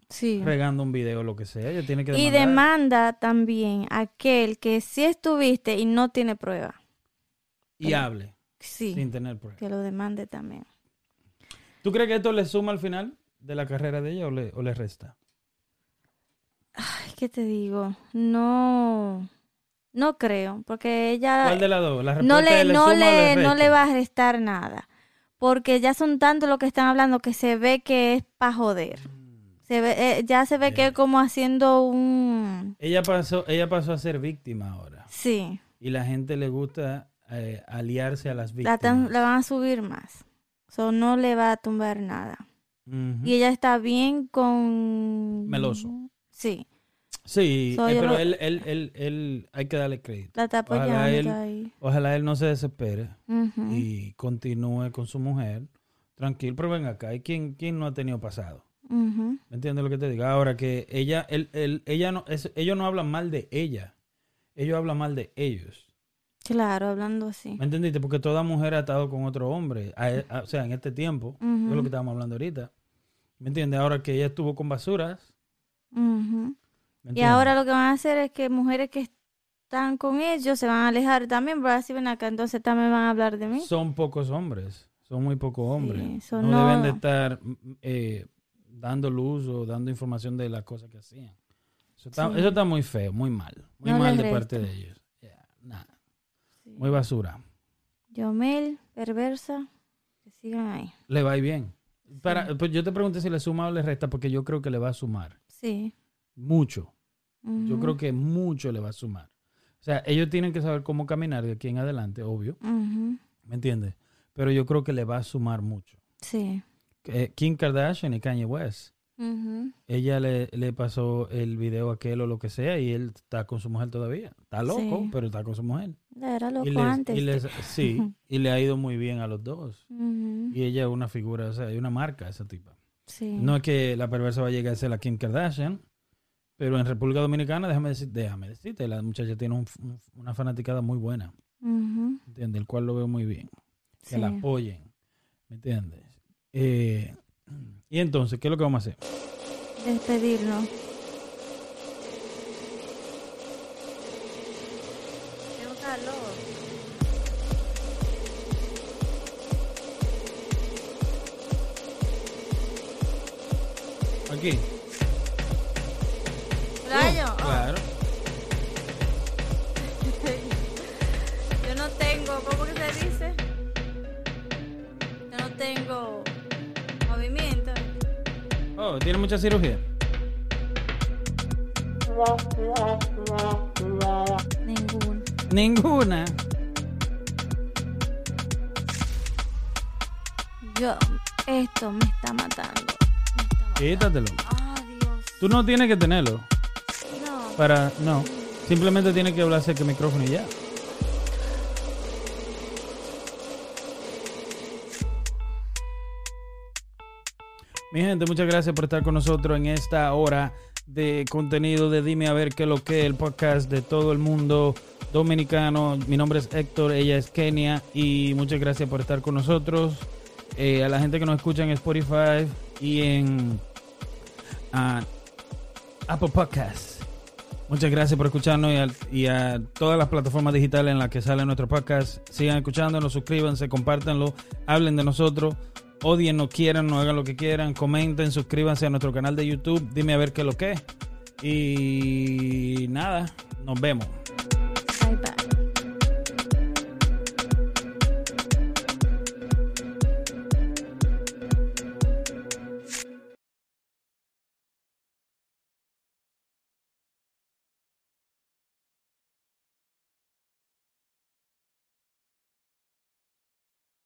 Sí. regando un video o lo que sea, ella tiene que demandar. Y demanda también aquel que sí estuviste y no tiene prueba. Y hable, Sí. sin tener pruebas. Que lo demande también. ¿Tú crees que esto le suma al final de la carrera de ella o le, o le resta? Ay, ¿qué te digo? No. No creo. Porque ella. ¿Cuál de las dos? La no le, no, le, no le va a restar nada. Porque ya son tantos los que están hablando que se ve que es para joder. Se ve, eh, ya se ve que es como haciendo un... Ella pasó, ella pasó a ser víctima ahora. Sí, Y la gente le gusta eh, aliarse a las la, víctimas. tan- la van a subir más. So, no le va a tumbar nada. Y ella está bien con... Meloso. Sí, Sí, So, eh, pero él, él, él, él, hay que darle crédito. la está Ojalá él- ahí. Ojalá él no se desespere y continúe con su mujer tranquilo. Pero ven acá, ¿y quién, quién no ha tenido pasado? ¿Me entiendes lo que te digo? Ahora que ella, él, él- ella no, es- ellos no hablan mal de ella. Ellos hablan mal de ellos. Claro, hablando así. ¿Me entendiste? Porque toda mujer ha estado con otro hombre. a- a- o sea, en este tiempo. Es lo que estábamos hablando ahorita. ¿Me entiendes? Ahora que ella estuvo con basuras. Ujú. ¿me Y ahora lo que van a hacer es que mujeres que están con ellos se van a alejar también, pero así ven acá, entonces también van a hablar de mí. Son pocos hombres. Son muy pocos hombres. no, no- deben de estar mm, eh, dando luz o dando información de las cosas que hacían. Eso está, Sí. eso está muy feo, muy mal. Muy No mal de parte de ellos. Yeah, nada. Sí. Muy basura. Yomel, perversa, que sigan ahí. Le va bien. Para, pues yo te pregunté si le suma o le resta, porque yo creo que le va a sumar. Sí. Mucho. Yo creo que mucho le va a sumar. O sea, ellos tienen que saber cómo caminar de aquí en adelante, obvio. ¿Me entiendes? Pero yo creo que le va a sumar mucho. Sí. Eh, Kim Kardashian y Kanye West. Ella le, le pasó el video a aquel o lo que sea y él está con su mujer todavía. Está loco, Sí. pero está con su mujer. Era loco y les- antes. y les- sí, y le ha ido muy bien a los dos. Y ella es una figura, o sea, es una marca esa tipa. Sí. No es que la perversa va a llegar a ser la Kim Kardashian, pero en República Dominicana, déjame, decir, déjame decirte, la muchacha tiene un- un- una fanaticada muy buena, Ujú. ¿entiendes? El cual lo veo muy bien. Que Sí. la apoyen, ¿me entiendes? Eh, y entonces, ¿qué es lo que vamos a hacer? Despedirnos. Tengo calor. Aquí. dice? Yo no tengo movimiento. Oh, ¿tiene mucha cirugía? Ninguna. Ninguna. Yo, esto me está matando. Quítatelo. Ah, Tú no tienes que tenerlo. No. Para, no. Simplemente tienes que hablarse que micrófono y ya. Mi gente, muchas gracias por estar con nosotros en esta hora de contenido de Dime a ver qué es lo que el podcast de todo el mundo dominicano. Mi nombre es Héctor, ella es Kenia y muchas gracias por estar con nosotros. Eh, a la gente que nos escucha en Spotify y en ah, Apple Podcasts. Muchas gracias por escucharnos y a, y a todas las plataformas digitales en las que sale nuestro podcast. Sigan escuchándonos, suscríbanse, compártanlo, hablen de nosotros, odien, no quieran, no hagan lo que quieran, comenten, suscríbanse a nuestro canal de YouTube. Dime a ver qué es lo que es. Y nada, nos vemos.